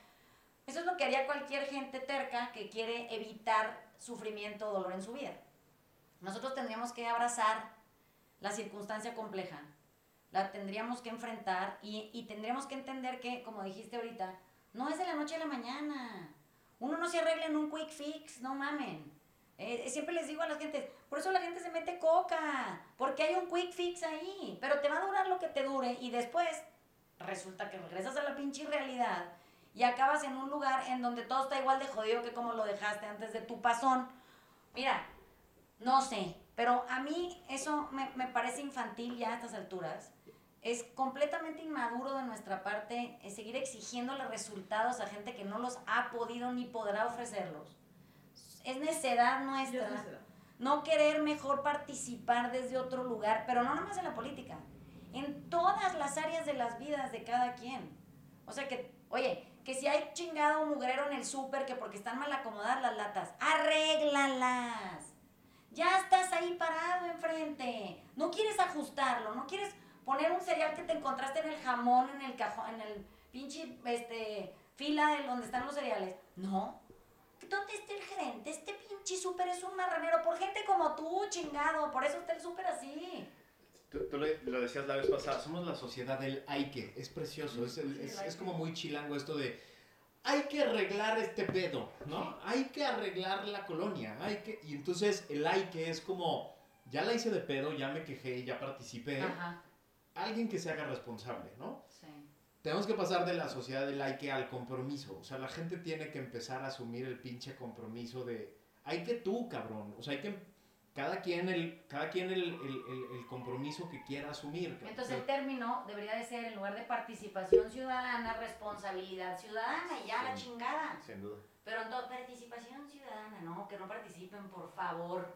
Eso es lo que haría cualquier gente terca que quiere evitar sufrimiento o dolor en su vida. Nosotros tendríamos que abrazar la circunstancia compleja, la tendríamos que enfrentar y, y tendríamos que entender que, como dijiste ahorita, no es de la noche a la mañana. Uno no se arregla en un quick fix, no mamen. Eh, siempre les digo a la gente, por eso la gente se mete coca, porque hay un quick fix ahí, pero te va a durar lo que te dure y después resulta que regresas a la pinche realidad y acabas en un lugar en donde todo está igual de jodido que como lo dejaste antes de tu pasón. Mira, no sé, pero a mí eso me, me parece infantil ya a estas alturas. Es completamente inmaduro de nuestra parte seguir exigiéndole resultados a gente que no los ha podido ni podrá ofrecerlos. Es necedad nuestra no querer mejor participar desde otro lugar, pero no nomás en la política, en todas las áreas de las vidas de cada quien. O sea que, oye, que si hay chingado mugrero en el súper, que porque están mal acomodadas las latas, arréglalas. Ya estás ahí parado enfrente. No quieres ajustarlo, no quieres poner un cereal que te encontraste en el jamón, en el cajón, en el pinche este, fila de donde están los cereales. No. ¿Dónde está el gerente? Este pinche súper es un marranero por gente como tú, chingado. Por eso está el súper así. Tú, tú le- lo decías la vez pasada, somos la sociedad del hay que. Es precioso, es, el- es, es como muy chilango esto de hay que arreglar este pedo, ¿no? Hay que arreglar la colonia, hay que... Y entonces el hay que es como, ya la hice de pedo, ya me quejé, ya participé. Ajá, Alguien que se haga responsable, ¿no? sí. Tenemos que pasar de la sociedad del hay que al compromiso. O sea, la gente tiene que empezar a asumir el pinche compromiso de hay que tú, cabrón. O sea, hay que cada quien el cada quien el, el- el- el compromiso que quiera asumir. cabrón. Entonces el término debería de ser en lugar de participación ciudadana, responsabilidad ciudadana, y ya la chingada. sin duda. Pero entonces, participación ciudadana, no, que no participen, por favor.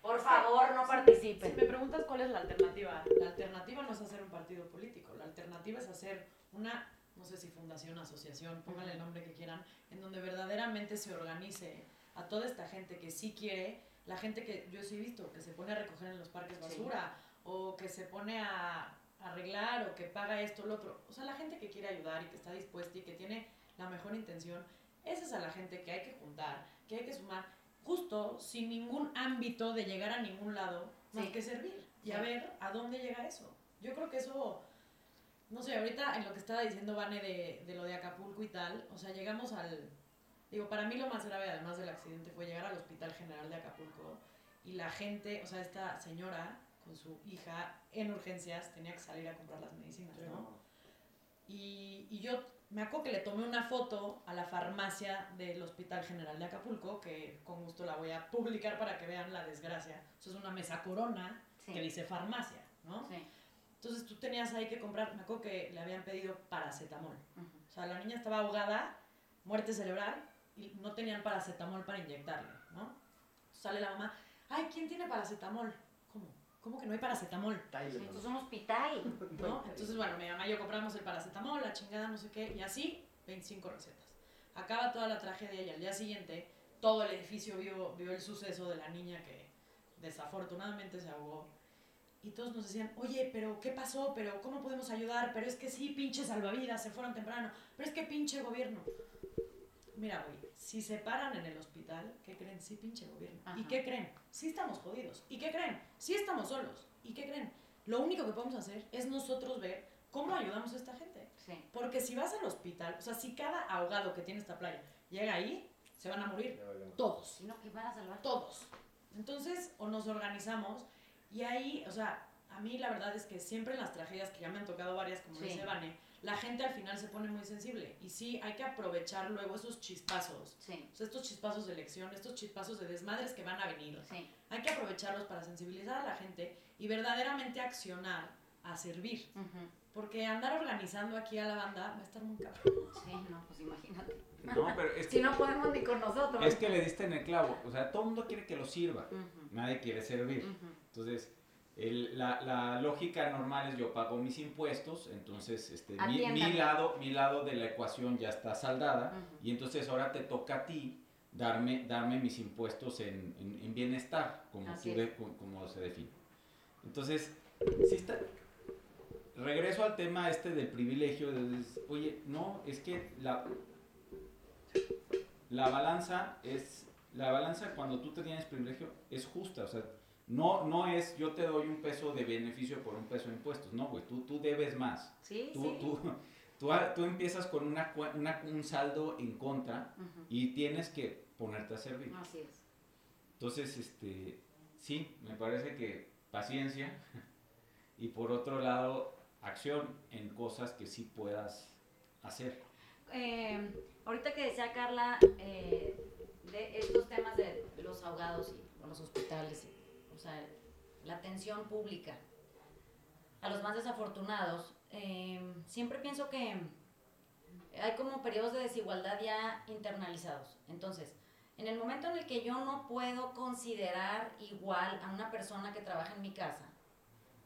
Por favor, no Si participen. me preguntas cuál es la alternativa, la alternativa no es hacer un partido político, la alternativa es hacer una, no sé si fundación, asociación, pónganle el nombre que quieran, en donde verdaderamente se organice a toda esta gente que sí quiere, la gente que yo sí he visto, que se pone a recoger en los parques Sí. basura, o que se pone a arreglar, o que paga esto, lo otro. O sea, la gente que quiere ayudar y que está dispuesta y que tiene la mejor intención, esa es a la gente que hay que juntar, que hay que sumar, justo sin ningún ámbito de llegar a ningún lado, más Sí. que servir y Sí. a ver a dónde llega eso. Yo creo que eso, no sé, ahorita en lo que estaba diciendo Vane de, de lo de Acapulco y tal, o sea, llegamos al, digo, para mí lo más grave además del accidente fue llegar al Hospital General de Acapulco y la gente, o sea, esta señora con su hija en urgencias tenía que salir a comprar las medicinas, ¿no? Y, y yo me acuerdo que le tomé una foto a la farmacia del Hospital General de Acapulco, que con gusto la voy a publicar para que vean la desgracia. Eso es una mesa corona Sí. que dice farmacia, ¿no? Sí. Entonces tú tenías ahí que comprar, me acuerdo que le habían pedido paracetamol. O sea, la niña estaba ahogada, muerte cerebral, y no tenían paracetamol para inyectarle, ¿no? Sale la mamá, ay, ¿quién tiene paracetamol? ¿Cómo? ¿Cómo que no hay paracetamol? Esto es un hospital. ¿no? Entonces, bueno, mi mamá y yo compramos el paracetamol, la chingada, no sé qué, y así, 25 recetas. Acaba toda la tragedia y al día siguiente todo el edificio vio, vio el suceso de la niña que desafortunadamente se ahogó. Y todos nos decían, oye, pero ¿qué pasó? ¿Pero cómo podemos ayudar? Pero es que sí, pinche salvavidas, se fueron temprano. Pero es que pinche gobierno. Mira, güey, si se paran en el hospital, ¿qué creen? Sí, pinche gobierno. ¿Y Ajá. qué creen? Sí estamos jodidos. ¿Y qué creen? Sí estamos solos. ¿Y qué creen? Lo único que podemos hacer es nosotros ver cómo ayudamos a esta gente. Sí. Porque si vas al hospital, o sea, si cada ahogado que tiene esta playa llega ahí, se van a morir. Todos. No, que van a salvar. Todos. Entonces, o nos organizamos y ahí, o sea, a mí la verdad es que siempre en las tragedias, que ya me han tocado varias, como Sí. dice Vane, la gente al final se pone muy sensible. Y sí, hay que aprovechar luego esos chispazos. Sí. O sea, estos chispazos de elección, estos chispazos de desmadres que van a venir. Sí. Hay que aprovecharlos para sensibilizar a la gente y verdaderamente accionar a servir. Ujú. Porque andar organizando aquí a la banda va a estar muy cabrón. Sí, no, pues imagínate. No, pero es Si que, no podemos ni con nosotros. es que le diste en el clavo. O sea, todo el mundo quiere que lo sirva. Ujú, Nadie quiere servir. ujú. Entonces, el- la, la lógica normal es yo pago mis impuestos, entonces este, mi, mi lado, mi lado de la ecuación ya está saldada Ujú. y entonces ahora te toca a ti darme, darme mis impuestos en, en- en bienestar, como, tú de- como, como se define. Entonces, si está... Regreso al tema este del privilegio, de, oye, no, es que la, la balanza es, la balanza cuando tú te tienes privilegio es justa, o sea, no, no es yo te doy un peso de beneficio por un peso de impuestos, no, güey, tú, tú debes más. Sí, Tú, sí. tú, tú, a- tú empiezas con una, una- un saldo en contra y tienes que ponerte a servir. Así es. Entonces, este, sí, me parece que paciencia y por otro lado, acción en cosas que sí puedas hacer. Eh, ahorita que decía Carla eh, de estos temas de los ahogados y los hospitales, y, o sea, la atención pública a los más desafortunados, eh, siempre pienso que hay como periodos de desigualdad ya internalizados. Entonces, en el momento en el que yo no puedo considerar igual a una persona que trabaja en mi casa,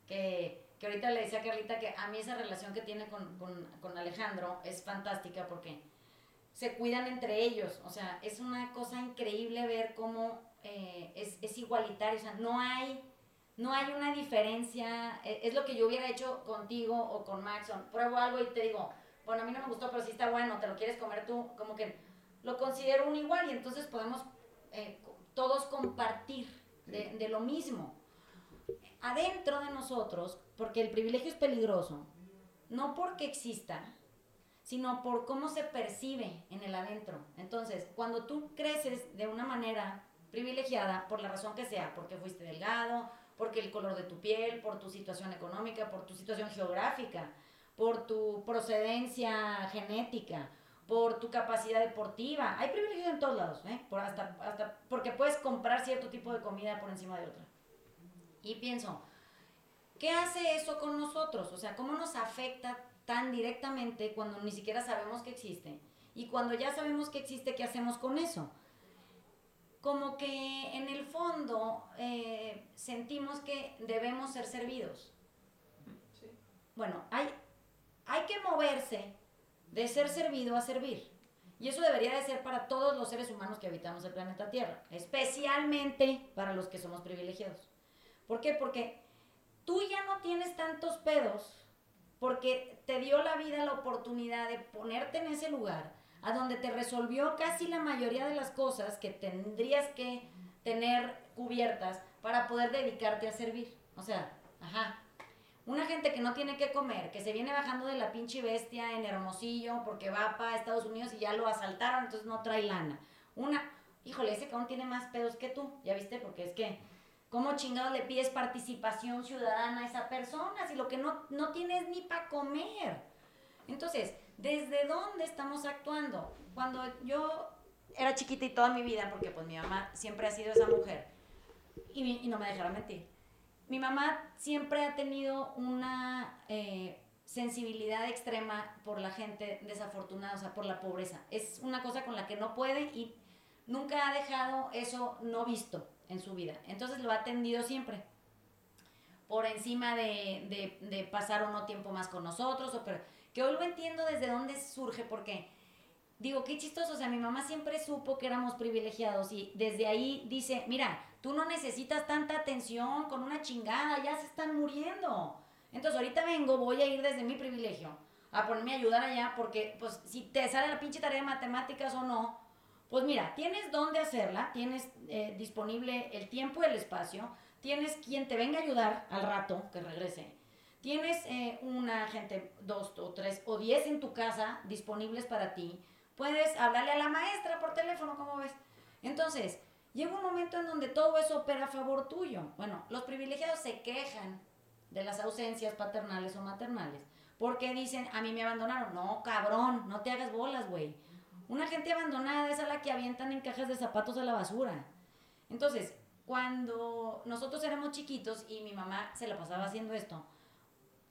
que, que ahorita le decía a Carlita que a mí esa relación que tiene con, con, con Alejandro es fantástica porque se cuidan entre ellos. O sea, es una cosa increíble ver cómo eh, es, es igualitario. O sea, no hay, no hay una diferencia. Eh, Es lo que yo hubiera hecho contigo o con Maxon. Pruebo algo y te digo, bueno, a mí no me gustó, pero sí está bueno, te lo quieres comer tú. Como que lo considero un igual y entonces podemos eh, todos compartir de, de lo mismo. adentro de nosotros, porque el privilegio es peligroso, no porque exista, sino por cómo se percibe en el adentro. Entonces, cuando tú creces de una manera privilegiada, por la razón que sea, porque fuiste delgado, porque el color de tu piel, por tu situación económica, por tu situación geográfica, por tu procedencia genética, por tu capacidad deportiva. Hay privilegios en todos lados, ¿eh? Por hasta, hasta porque puedes comprar cierto tipo de comida por encima de otra. Y pienso, ¿qué hace eso con nosotros? O sea, ¿cómo nos afecta tan directamente cuando ni siquiera sabemos que existe? Y cuando ya sabemos que existe, ¿qué hacemos con eso? Como que en el fondo eh, sentimos que debemos ser servidos. Bueno, hay, hay que moverse de ser servido a servir. Y eso debería de ser para todos los seres humanos que habitamos el planeta Tierra, especialmente para los que somos privilegiados. ¿Por qué? Porque tú ya no tienes tantos pedos, porque te dio la vida la oportunidad de ponerte en ese lugar, a donde te resolvió casi la mayoría de las cosas que tendrías que tener cubiertas para poder dedicarte a servir. O sea, ajá. Una gente que no tiene que comer, que se viene bajando de la pinche bestia en Hermosillo porque va para Estados Unidos y ya lo asaltaron, entonces no trae lana. Una, híjole, ese cabrón tiene más pedos que tú, ¿ya viste? Porque es que ¿Cómo chingados le pides participación ciudadana a esa persona si lo que no, no tienes ni para comer? Entonces, ¿desde dónde estamos actuando? Cuando yo era chiquita y toda mi vida, porque pues mi mamá siempre ha sido esa mujer, y, no me dejará mentir, mi mamá siempre ha tenido una eh, sensibilidad extrema por la gente desafortunada, o sea, por la pobreza. Es una cosa con la que no puede y nunca ha dejado eso no visto en su vida. Entonces lo ha atendido siempre. Por encima de, de, pasar o no tiempo más con nosotros. O, pero, que hoy lo entiendo desde dónde surge, porque digo, qué chistoso. O sea, mi mamá siempre supo que éramos privilegiados y desde ahí dice, mira, tú no necesitas tanta atención con una chingada, ya se están muriendo. Entonces ahorita vengo, voy a ir desde mi privilegio a ponerme a ayudar allá, porque pues si te sale la pinche tarea de matemáticas o no, pues mira, tienes dónde hacerla, tienes eh, disponible el tiempo y el espacio, tienes quien te venga a ayudar al rato que regrese, tienes eh, una gente, dos o tres o diez en tu casa disponibles para ti, puedes hablarle a la maestra por teléfono, como ves. Entonces, llega un momento en donde todo eso opera a favor tuyo. Bueno, los privilegiados se quejan de las ausencias paternales o maternales, porque dicen, a mí me abandonaron. No, cabrón, no te hagas bolas, güey una gente abandonada es a la que avientan en cajas de zapatos a la basura. Entonces, cuando nosotros éramos chiquitos y mi mamá se la pasaba haciendo esto,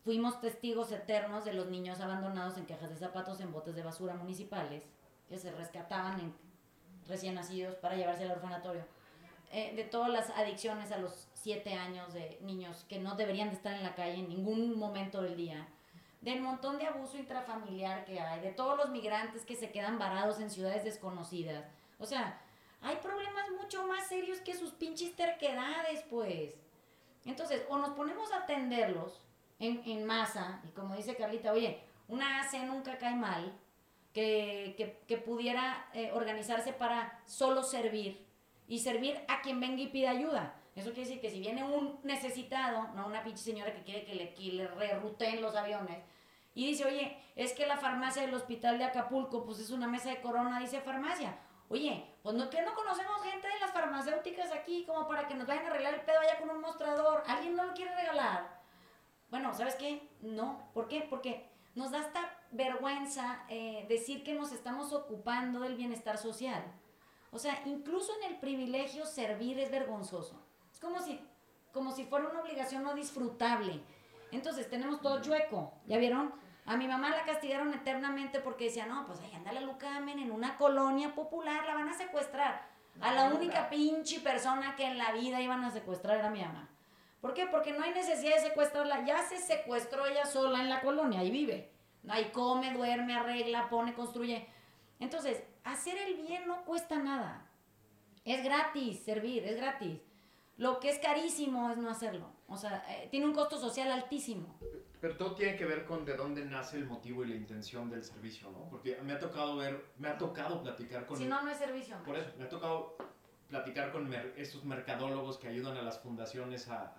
fuimos testigos eternos de los niños abandonados en cajas de zapatos en botes de basura municipales que se rescataban en recién nacidos para llevarse al orfanatorio. Eh, de todas las adicciones a los siete años de niños que no deberían de estar en la calle en ningún momento del día del montón de abuso intrafamiliar que hay, de todos los migrantes que se quedan varados en ciudades desconocidas. O sea, hay problemas mucho más serios que sus pinches terquedades, pues. Entonces, o nos ponemos a atenderlos en, masa, y como dice Carlita, oye, una AC nunca cae mal, que, pudiera eh, organizarse para solo servir y servir a quien venga y pida ayuda. Eso quiere decir que si viene un necesitado, no una pinche señora que quiere que le, que le reruten los aviones, y dice, oye, es que la farmacia del hospital de Acapulco, pues es una mesa de corona, dice farmacia. Oye, pues no, que no conocemos gente de las farmacéuticas aquí como para que nos vayan a arreglar el pedo allá con un mostrador. ¿Alguien no lo quiere regalar? Bueno, ¿sabes qué? No. ¿Por qué? Porque nos da esta vergüenza eh, decir que nos estamos ocupando del bienestar social. O sea, incluso en el privilegio servir es vergonzoso. Es como si, como si fuera una obligación no disfrutable. Entonces tenemos todo chueco, ¿ya vieron? A mi mamá la castigaron eternamente porque decía, no, pues ahí anda la Lucamen en una colonia popular, la van a secuestrar. A la única pinche persona que en la vida iban a secuestrar era mi mamá. ¿Por qué? Porque no hay necesidad de secuestrarla. Ya se secuestró ella sola en la colonia, ahí vive. Ahí come, duerme, arregla, pone, construye. Entonces, hacer el bien no cuesta nada. Es gratis servir, es gratis. Lo que es carísimo es no hacerlo. O sea, eh, tiene un costo social altísimo. Pero todo tiene que ver con de dónde nace el motivo y la intención del servicio, ¿no? Porque me ha tocado ver, me ha tocado platicar con... Si no, no es servicio. Por eso, me ha tocado platicar con estos mercadólogos que ayudan a las fundaciones a,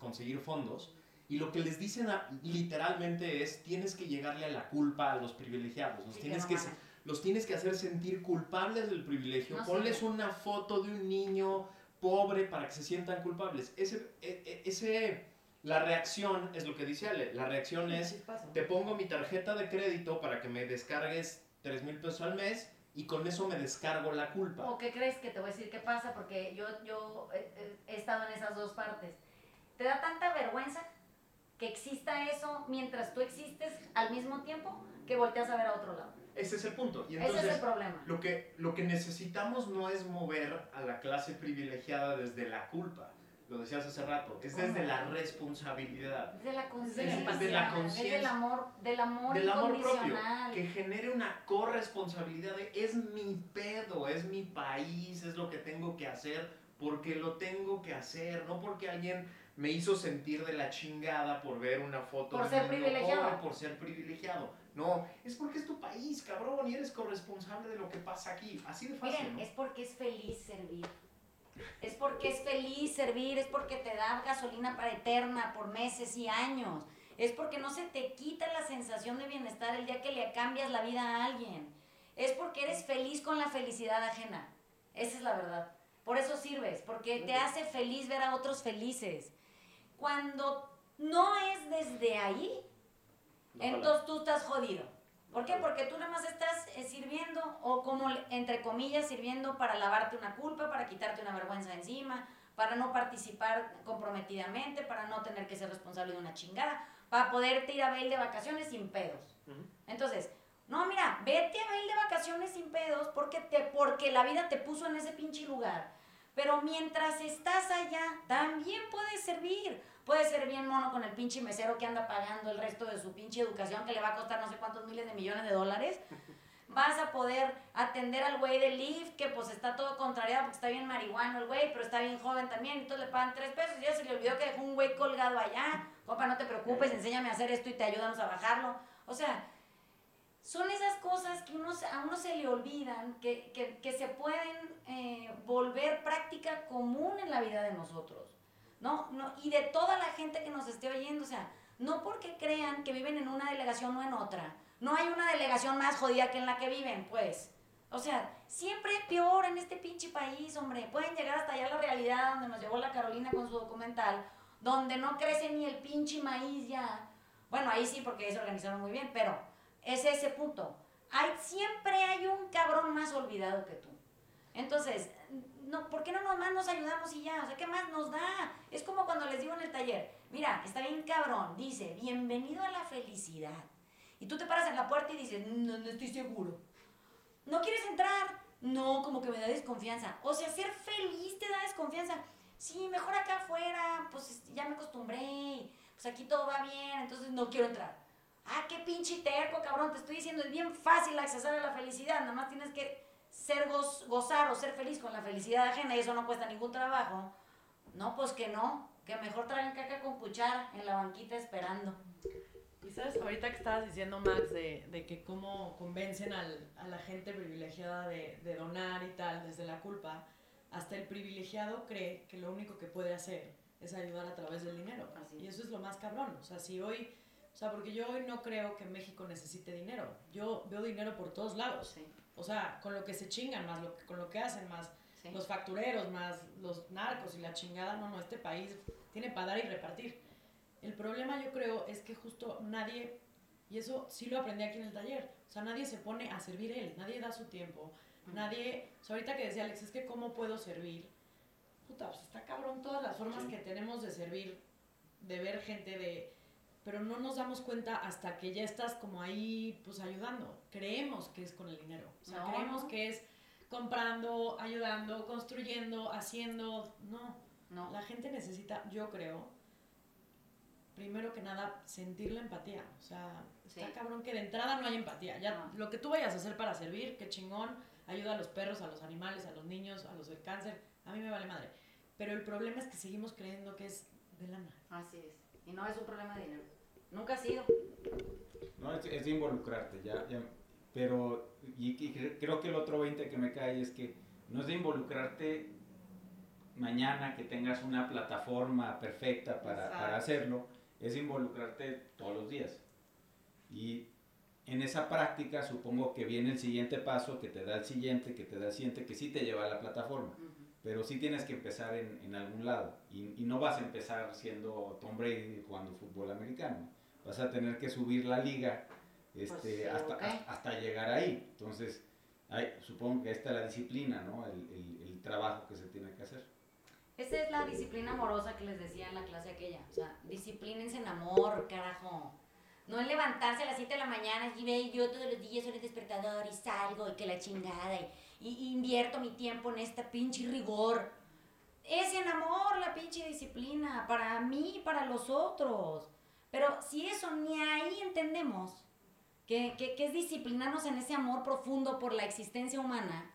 conseguir fondos. Y lo que les dicen a- literalmente es, tienes que llegarle a la culpa a los privilegiados. Los Sí, tienes que, los tienes que hacer sentir culpables del privilegio. No Ponles una foto de un niño pobre para que se sientan culpables. Ese, e- e- ese, la reacción es lo que dice Ale. La reacción es, te pongo mi tarjeta de crédito para que me descargues 3 mil pesos al mes y con eso me descargo la culpa. ¿O qué crees que te voy a decir qué pasa? Porque yo, yo eh, eh, he estado en esas dos partes. ¿Te da tanta vergüenza que exista eso mientras tú existes al mismo tiempo que volteas a ver a otro lado? Ese es el punto. Y Ese es entonces, el problema. Lo que, lo que necesitamos no es mover a la clase privilegiada desde la culpa. Lo decías hace rato. Es desde la responsabilidad. Es de la Desde conciencia. la de la conciencia. del amor, del amor Del amor propio. Que genere una corresponsabilidad de es mi pedo, es mi país, es lo que tengo que hacer porque lo tengo que hacer. No porque alguien me hizo sentir de la chingada por ver una foto Por de ser privilegiado. pobre, por ser privilegiado. No, es porque es tu país, cabrón, y eres corresponsable de lo que pasa aquí. Así de fácil, Miren, ¿no? es porque es feliz servir. Es porque es feliz servir, es porque te da gasolina para eterna por meses y años. Es porque no se te quita la sensación de bienestar el día que le cambias la vida a alguien. Es porque eres feliz con la felicidad ajena. Esa es la verdad. Por eso sirves, porque te hace feliz ver a otros felices. Cuando no es desde ahí, entonces tú estás jodido. ¿Por qué? Porque tú nada más estás eh, sirviendo o como entre comillas sirviendo para lavarte una culpa, para quitarte una vergüenza encima, para no participar comprometidamente, para no tener que ser responsable de una chingada, para poderte ir a Bail de vacaciones sin pedos. Entonces, no, mira, vete a Bail de vacaciones sin pedos porque, te, porque la vida te puso en ese pinche lugar. Pero mientras estás allá, también puedes servir. Puedes ser bien mono con el pinche mesero que anda pagando el resto de su pinche educación que le va a costar no sé cuántos miles de millones de dólares. Vas a poder atender al güey de Lyft que pues está todo contrariado porque está bien marihuano el güey, pero está bien joven también. Entonces le pagan tres pesos y ya se le olvidó que dejó un güey colgado allá. Compa, no te preocupes, enséñame a hacer esto y te ayudamos a bajarlo. O sea, son esas cosas que a uno se le olvidan, que, que- que se pueden eh, volver práctica común en la vida de nosotros. ¿No? no Y de toda la gente que nos esté oyendo, o sea, no porque crean que viven en una delegación o en otra. No hay una delegación más jodida que en la que viven, pues. O sea, siempre peor en este pinche país, hombre. Pueden llegar hasta allá la realidad donde nos llevó la Carolina con su documental, donde no crece ni el pinche maíz ya. Bueno, ahí sí, porque ahí se organizaron muy bien, pero es ese punto. Hay, siempre hay un cabrón más olvidado que tú. Entonces, no, ¿por qué no nomás nos ayudamos y ya? O sea, ¿qué más nos da? Es como cuando les digo en el taller, mira, está bien cabrón, dice, bienvenido a la felicidad. Y tú te paras en la puerta y dices, no, no estoy seguro. ¿No quieres entrar? No, como que me da desconfianza. O sea, ser feliz te da desconfianza. Sí, mejor acá afuera, pues ya me acostumbré, pues aquí todo va bien, entonces no quiero entrar. Ah, qué pinche terco, cabrón, te estoy diciendo, es bien fácil accesar a la felicidad, nada más tienes que ser goz- gozar o ser feliz con la felicidad ajena y eso no cuesta ningún trabajo. No, pues que no, que mejor traigan caca con cuchara en la banquita esperando. Y sabes, ahorita que estabas diciendo, Max, de, de que cómo convencen al- a la gente privilegiada de, de donar y tal desde la culpa, hasta el privilegiado cree que lo único que puede hacer es ayudar a través del dinero. Así Y eso es lo más cabrón. O sea, si hoy, o sea, porque yo hoy no creo que México necesite dinero. Yo veo dinero por todos lados. Sí, O sea, con lo que se chingan, más lo con lo que hacen, más sí. los factureros, más los narcos y la chingada. No, no, este país tiene para dar y repartir. El problema yo creo es que justo nadie, y eso sí lo aprendí aquí en el taller, o sea, nadie se pone a servir él, nadie da su tiempo, nadie, o sea, ahorita que decía Alex, es que cómo puedo servir, puta, pues está cabrón todas las formas que tenemos de servir, de ver gente, de, pero no nos damos cuenta hasta que ya estás como ahí, pues ayudando, creemos que es con el dinero, o sea, No, creemos que es comprando, ayudando, construyendo, haciendo, no, No, la gente necesita, yo creo, primero que nada, sentir la empatía. O sea, está Sí. cabrón que de entrada no hay empatía. Ya No. lo que tú vayas a hacer para servir, qué chingón, ayuda a los perros, a los animales, a los niños, a los del cáncer, a mí me vale madre. Pero el problema es que seguimos creyendo que es de lana. así es. Y no es un problema de dinero. Nunca ha sido. No, es, es de involucrarte, ya, ya. Pero, y, y cre- creo que el otro 20 que me cae es que no es de involucrarte mañana que tengas una plataforma perfecta para, para hacerlo, es involucrarte todos los días. Y en esa práctica supongo que viene el siguiente paso, que te da el siguiente, que te da el siguiente, que sí te lleva a la plataforma. Pero sí tienes que empezar en, en algún lado. Y, y no vas a empezar siendo Tom Brady jugando fútbol americano. Vas a tener que subir la liga este, Pues sí, hasta, ok. hasta, hasta llegar ahí. Entonces, hay- supongo que esta es la disciplina, ¿no? El, el- el trabajo que se tiene que hacer. Esa es la disciplina amorosa que les decía en la clase aquella. O sea, disciplínense en amor, carajo. No es levantarse a las 7 de la mañana y ve, yo todos los días soy el despertador y salgo y que la chingada y, y- invierto mi tiempo en esta pinche rigor. Es en amor la pinche disciplina, para mí y para los otros. Pero si eso ni ahí entendemos, que, que, que es disciplinarnos en ese amor profundo por la existencia humana,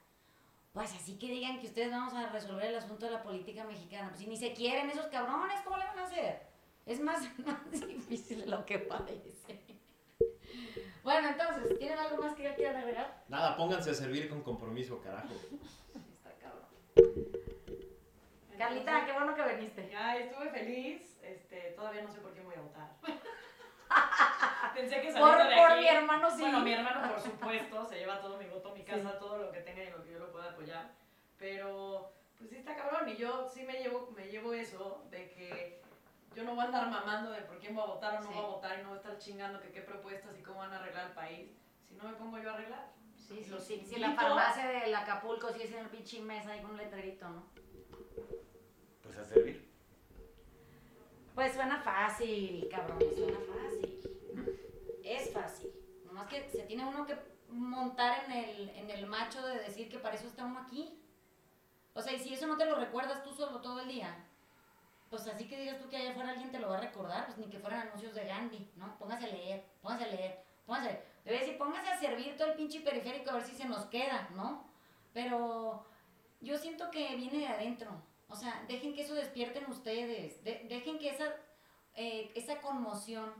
pues así que digan que ustedes vamos a resolver el asunto de la política mexicana. Pues si ni se quieren esos cabrones, ¿cómo le van a hacer? Es más, más difícil de lo que parece. Bueno, entonces, ¿tienen algo más que ya quieran agregar? Nada, pónganse a servir con compromiso, carajo. Está cabrón. Carlita, qué bueno que viniste. Ya estuve feliz. Este, todavía no sé por qué voy a votar. Pensé que Por, de por aquí. mi hermano sí. Bueno, mi hermano, por supuesto, se lleva todo mi voto, mi casa, todo lo que tenga y lo que yo lo pueda apoyar. Pero, pues sí está cabrón. Y yo sí me llevo, me llevo eso de que yo no voy a andar mamando de por quién voy a votar o no Sí. voy a votar y no voy a estar chingando que qué propuestas y cómo van a arreglar el país si no me pongo yo a arreglar. Sí, sí, sí. Si la farmacia del Acapulco sí es en el pinche mesa ahí con un letrerito, ¿no? Pues a servir. Pues suena fácil, cabrón, suena fácil. Es fácil. Nomás que se tiene uno que montar en el, en el macho de decir que para eso está uno aquí. O sea, y si eso no te lo recuerdas tú solo todo el día, pues así que digas tú que allá afuera alguien te lo va a recordar, pues ni que fueran anuncios de Gandhi, ¿no? Póngase a leer, póngase a leer, póngase a leer. Debe decir, póngase a servir todo el pinche periférico a ver si se nos queda, ¿no? Pero yo siento que viene de adentro. O sea, dejen que eso despierte en ustedes. de- dejen que esa, eh, esa conmoción,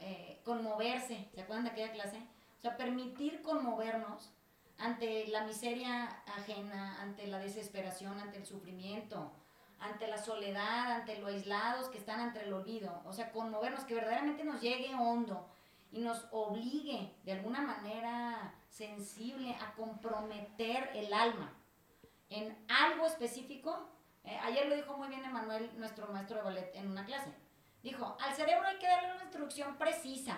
eh, conmoverse, ¿se acuerdan de aquella clase? Sea, permitir conmovernos ante la miseria ajena, ante la desesperación, ante el sufrimiento, ante la soledad, ante lo aislados que están ante el olvido. O sea, conmovernos, que verdaderamente nos llegue hondo y nos obligue de alguna manera sensible a comprometer el alma en algo específico. Eh, ayer lo dijo muy bien Emanuel, nuestro maestro de ballet, en una clase. Dijo, al cerebro hay que darle una instrucción precisa,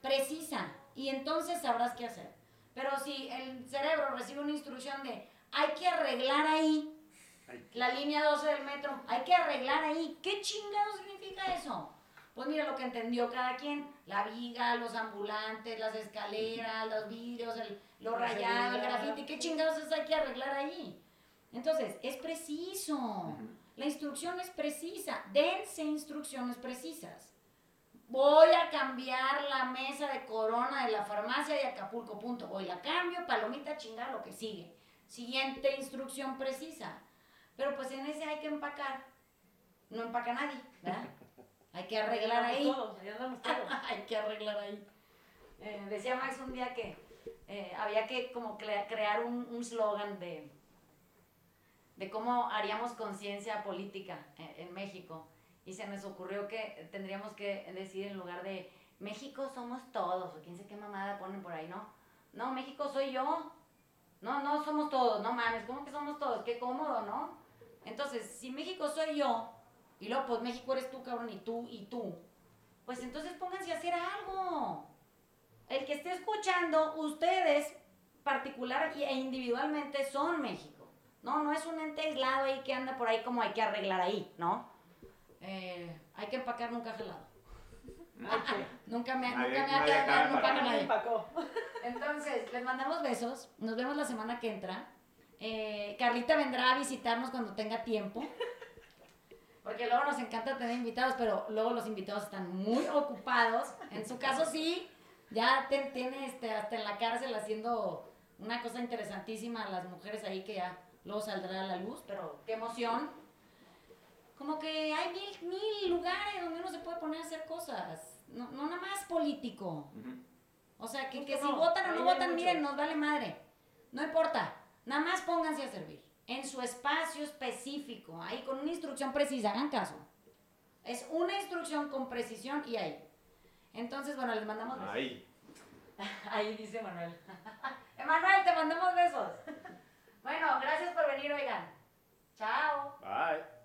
precisa, y entonces sabrás qué hacer. Pero si el cerebro recibe una instrucción de, hay que arreglar ahí, la línea 12 del metro, hay que arreglar ahí, ¿qué chingado significa eso? Pues mira lo que entendió cada quien, la viga, los ambulantes, las escaleras, los vidrios, el, lo rayado, el grafiti, ¿qué chingados es hay que arreglar ahí? Entonces, es preciso. La instrucción es precisa. Dense instrucciones precisas. Voy a cambiar la mesa de corona de la farmacia de Acapulco, punto. Voy, la cambio, palomita, chingar, lo que sigue. Siguiente instrucción precisa. Pero pues en ese hay que empacar. No empaca nadie, ¿verdad? Hay que arreglar Ahí todos, todos. Hay que arreglar ahí. Eh, decía Max un día que eh, había que como cre- crear un un slogan de, de cómo haríamos conciencia política en, en México. Y se nos ocurrió que tendríamos que decir en lugar de México somos todos, o quién sé qué mamada ponen por ahí, ¿no? No, México soy yo. No, no somos todos, no mames, ¿cómo que somos todos? Qué cómodo, ¿no? Entonces, si México soy yo, y luego pues México eres tú, cabrón, y tú, y tú, pues entonces pónganse a hacer algo. El que esté escuchando, ustedes particular e individualmente son México. No, no es un ente aislado ahí que anda por ahí como hay que arreglar ahí, ¿no? Eh, hay que empacar nunca jalado. nunca me, Nadie- nunca me ha quedado nunca empacar. nadie. empacó. Entonces, les mandamos besos. Nos vemos la semana que entra. Eh, Carlita vendrá a visitarnos cuando tenga tiempo. Porque luego nos encanta tener invitados, pero luego los invitados están muy ocupados. En su caso, sí, ya te- tiene este, hasta en la cárcel haciendo una cosa interesantísima a las mujeres ahí que ya luego saldrá a la luz, pero qué emoción como que hay mil, mil lugares donde uno se puede poner a hacer cosas, no, no nada más político. O sea, que, que si votan o no votan, miren, nos vale madre. No importa, nada más pónganse a servir en su espacio específico, ahí con una instrucción precisa, hagan caso. Es una instrucción con precisión y ahí. Entonces, bueno, les mandamos besos. Ahí. Ahí dice Manuel. Emanuel, te mandamos besos. bueno, gracias por venir, oigan. Chao. Bye.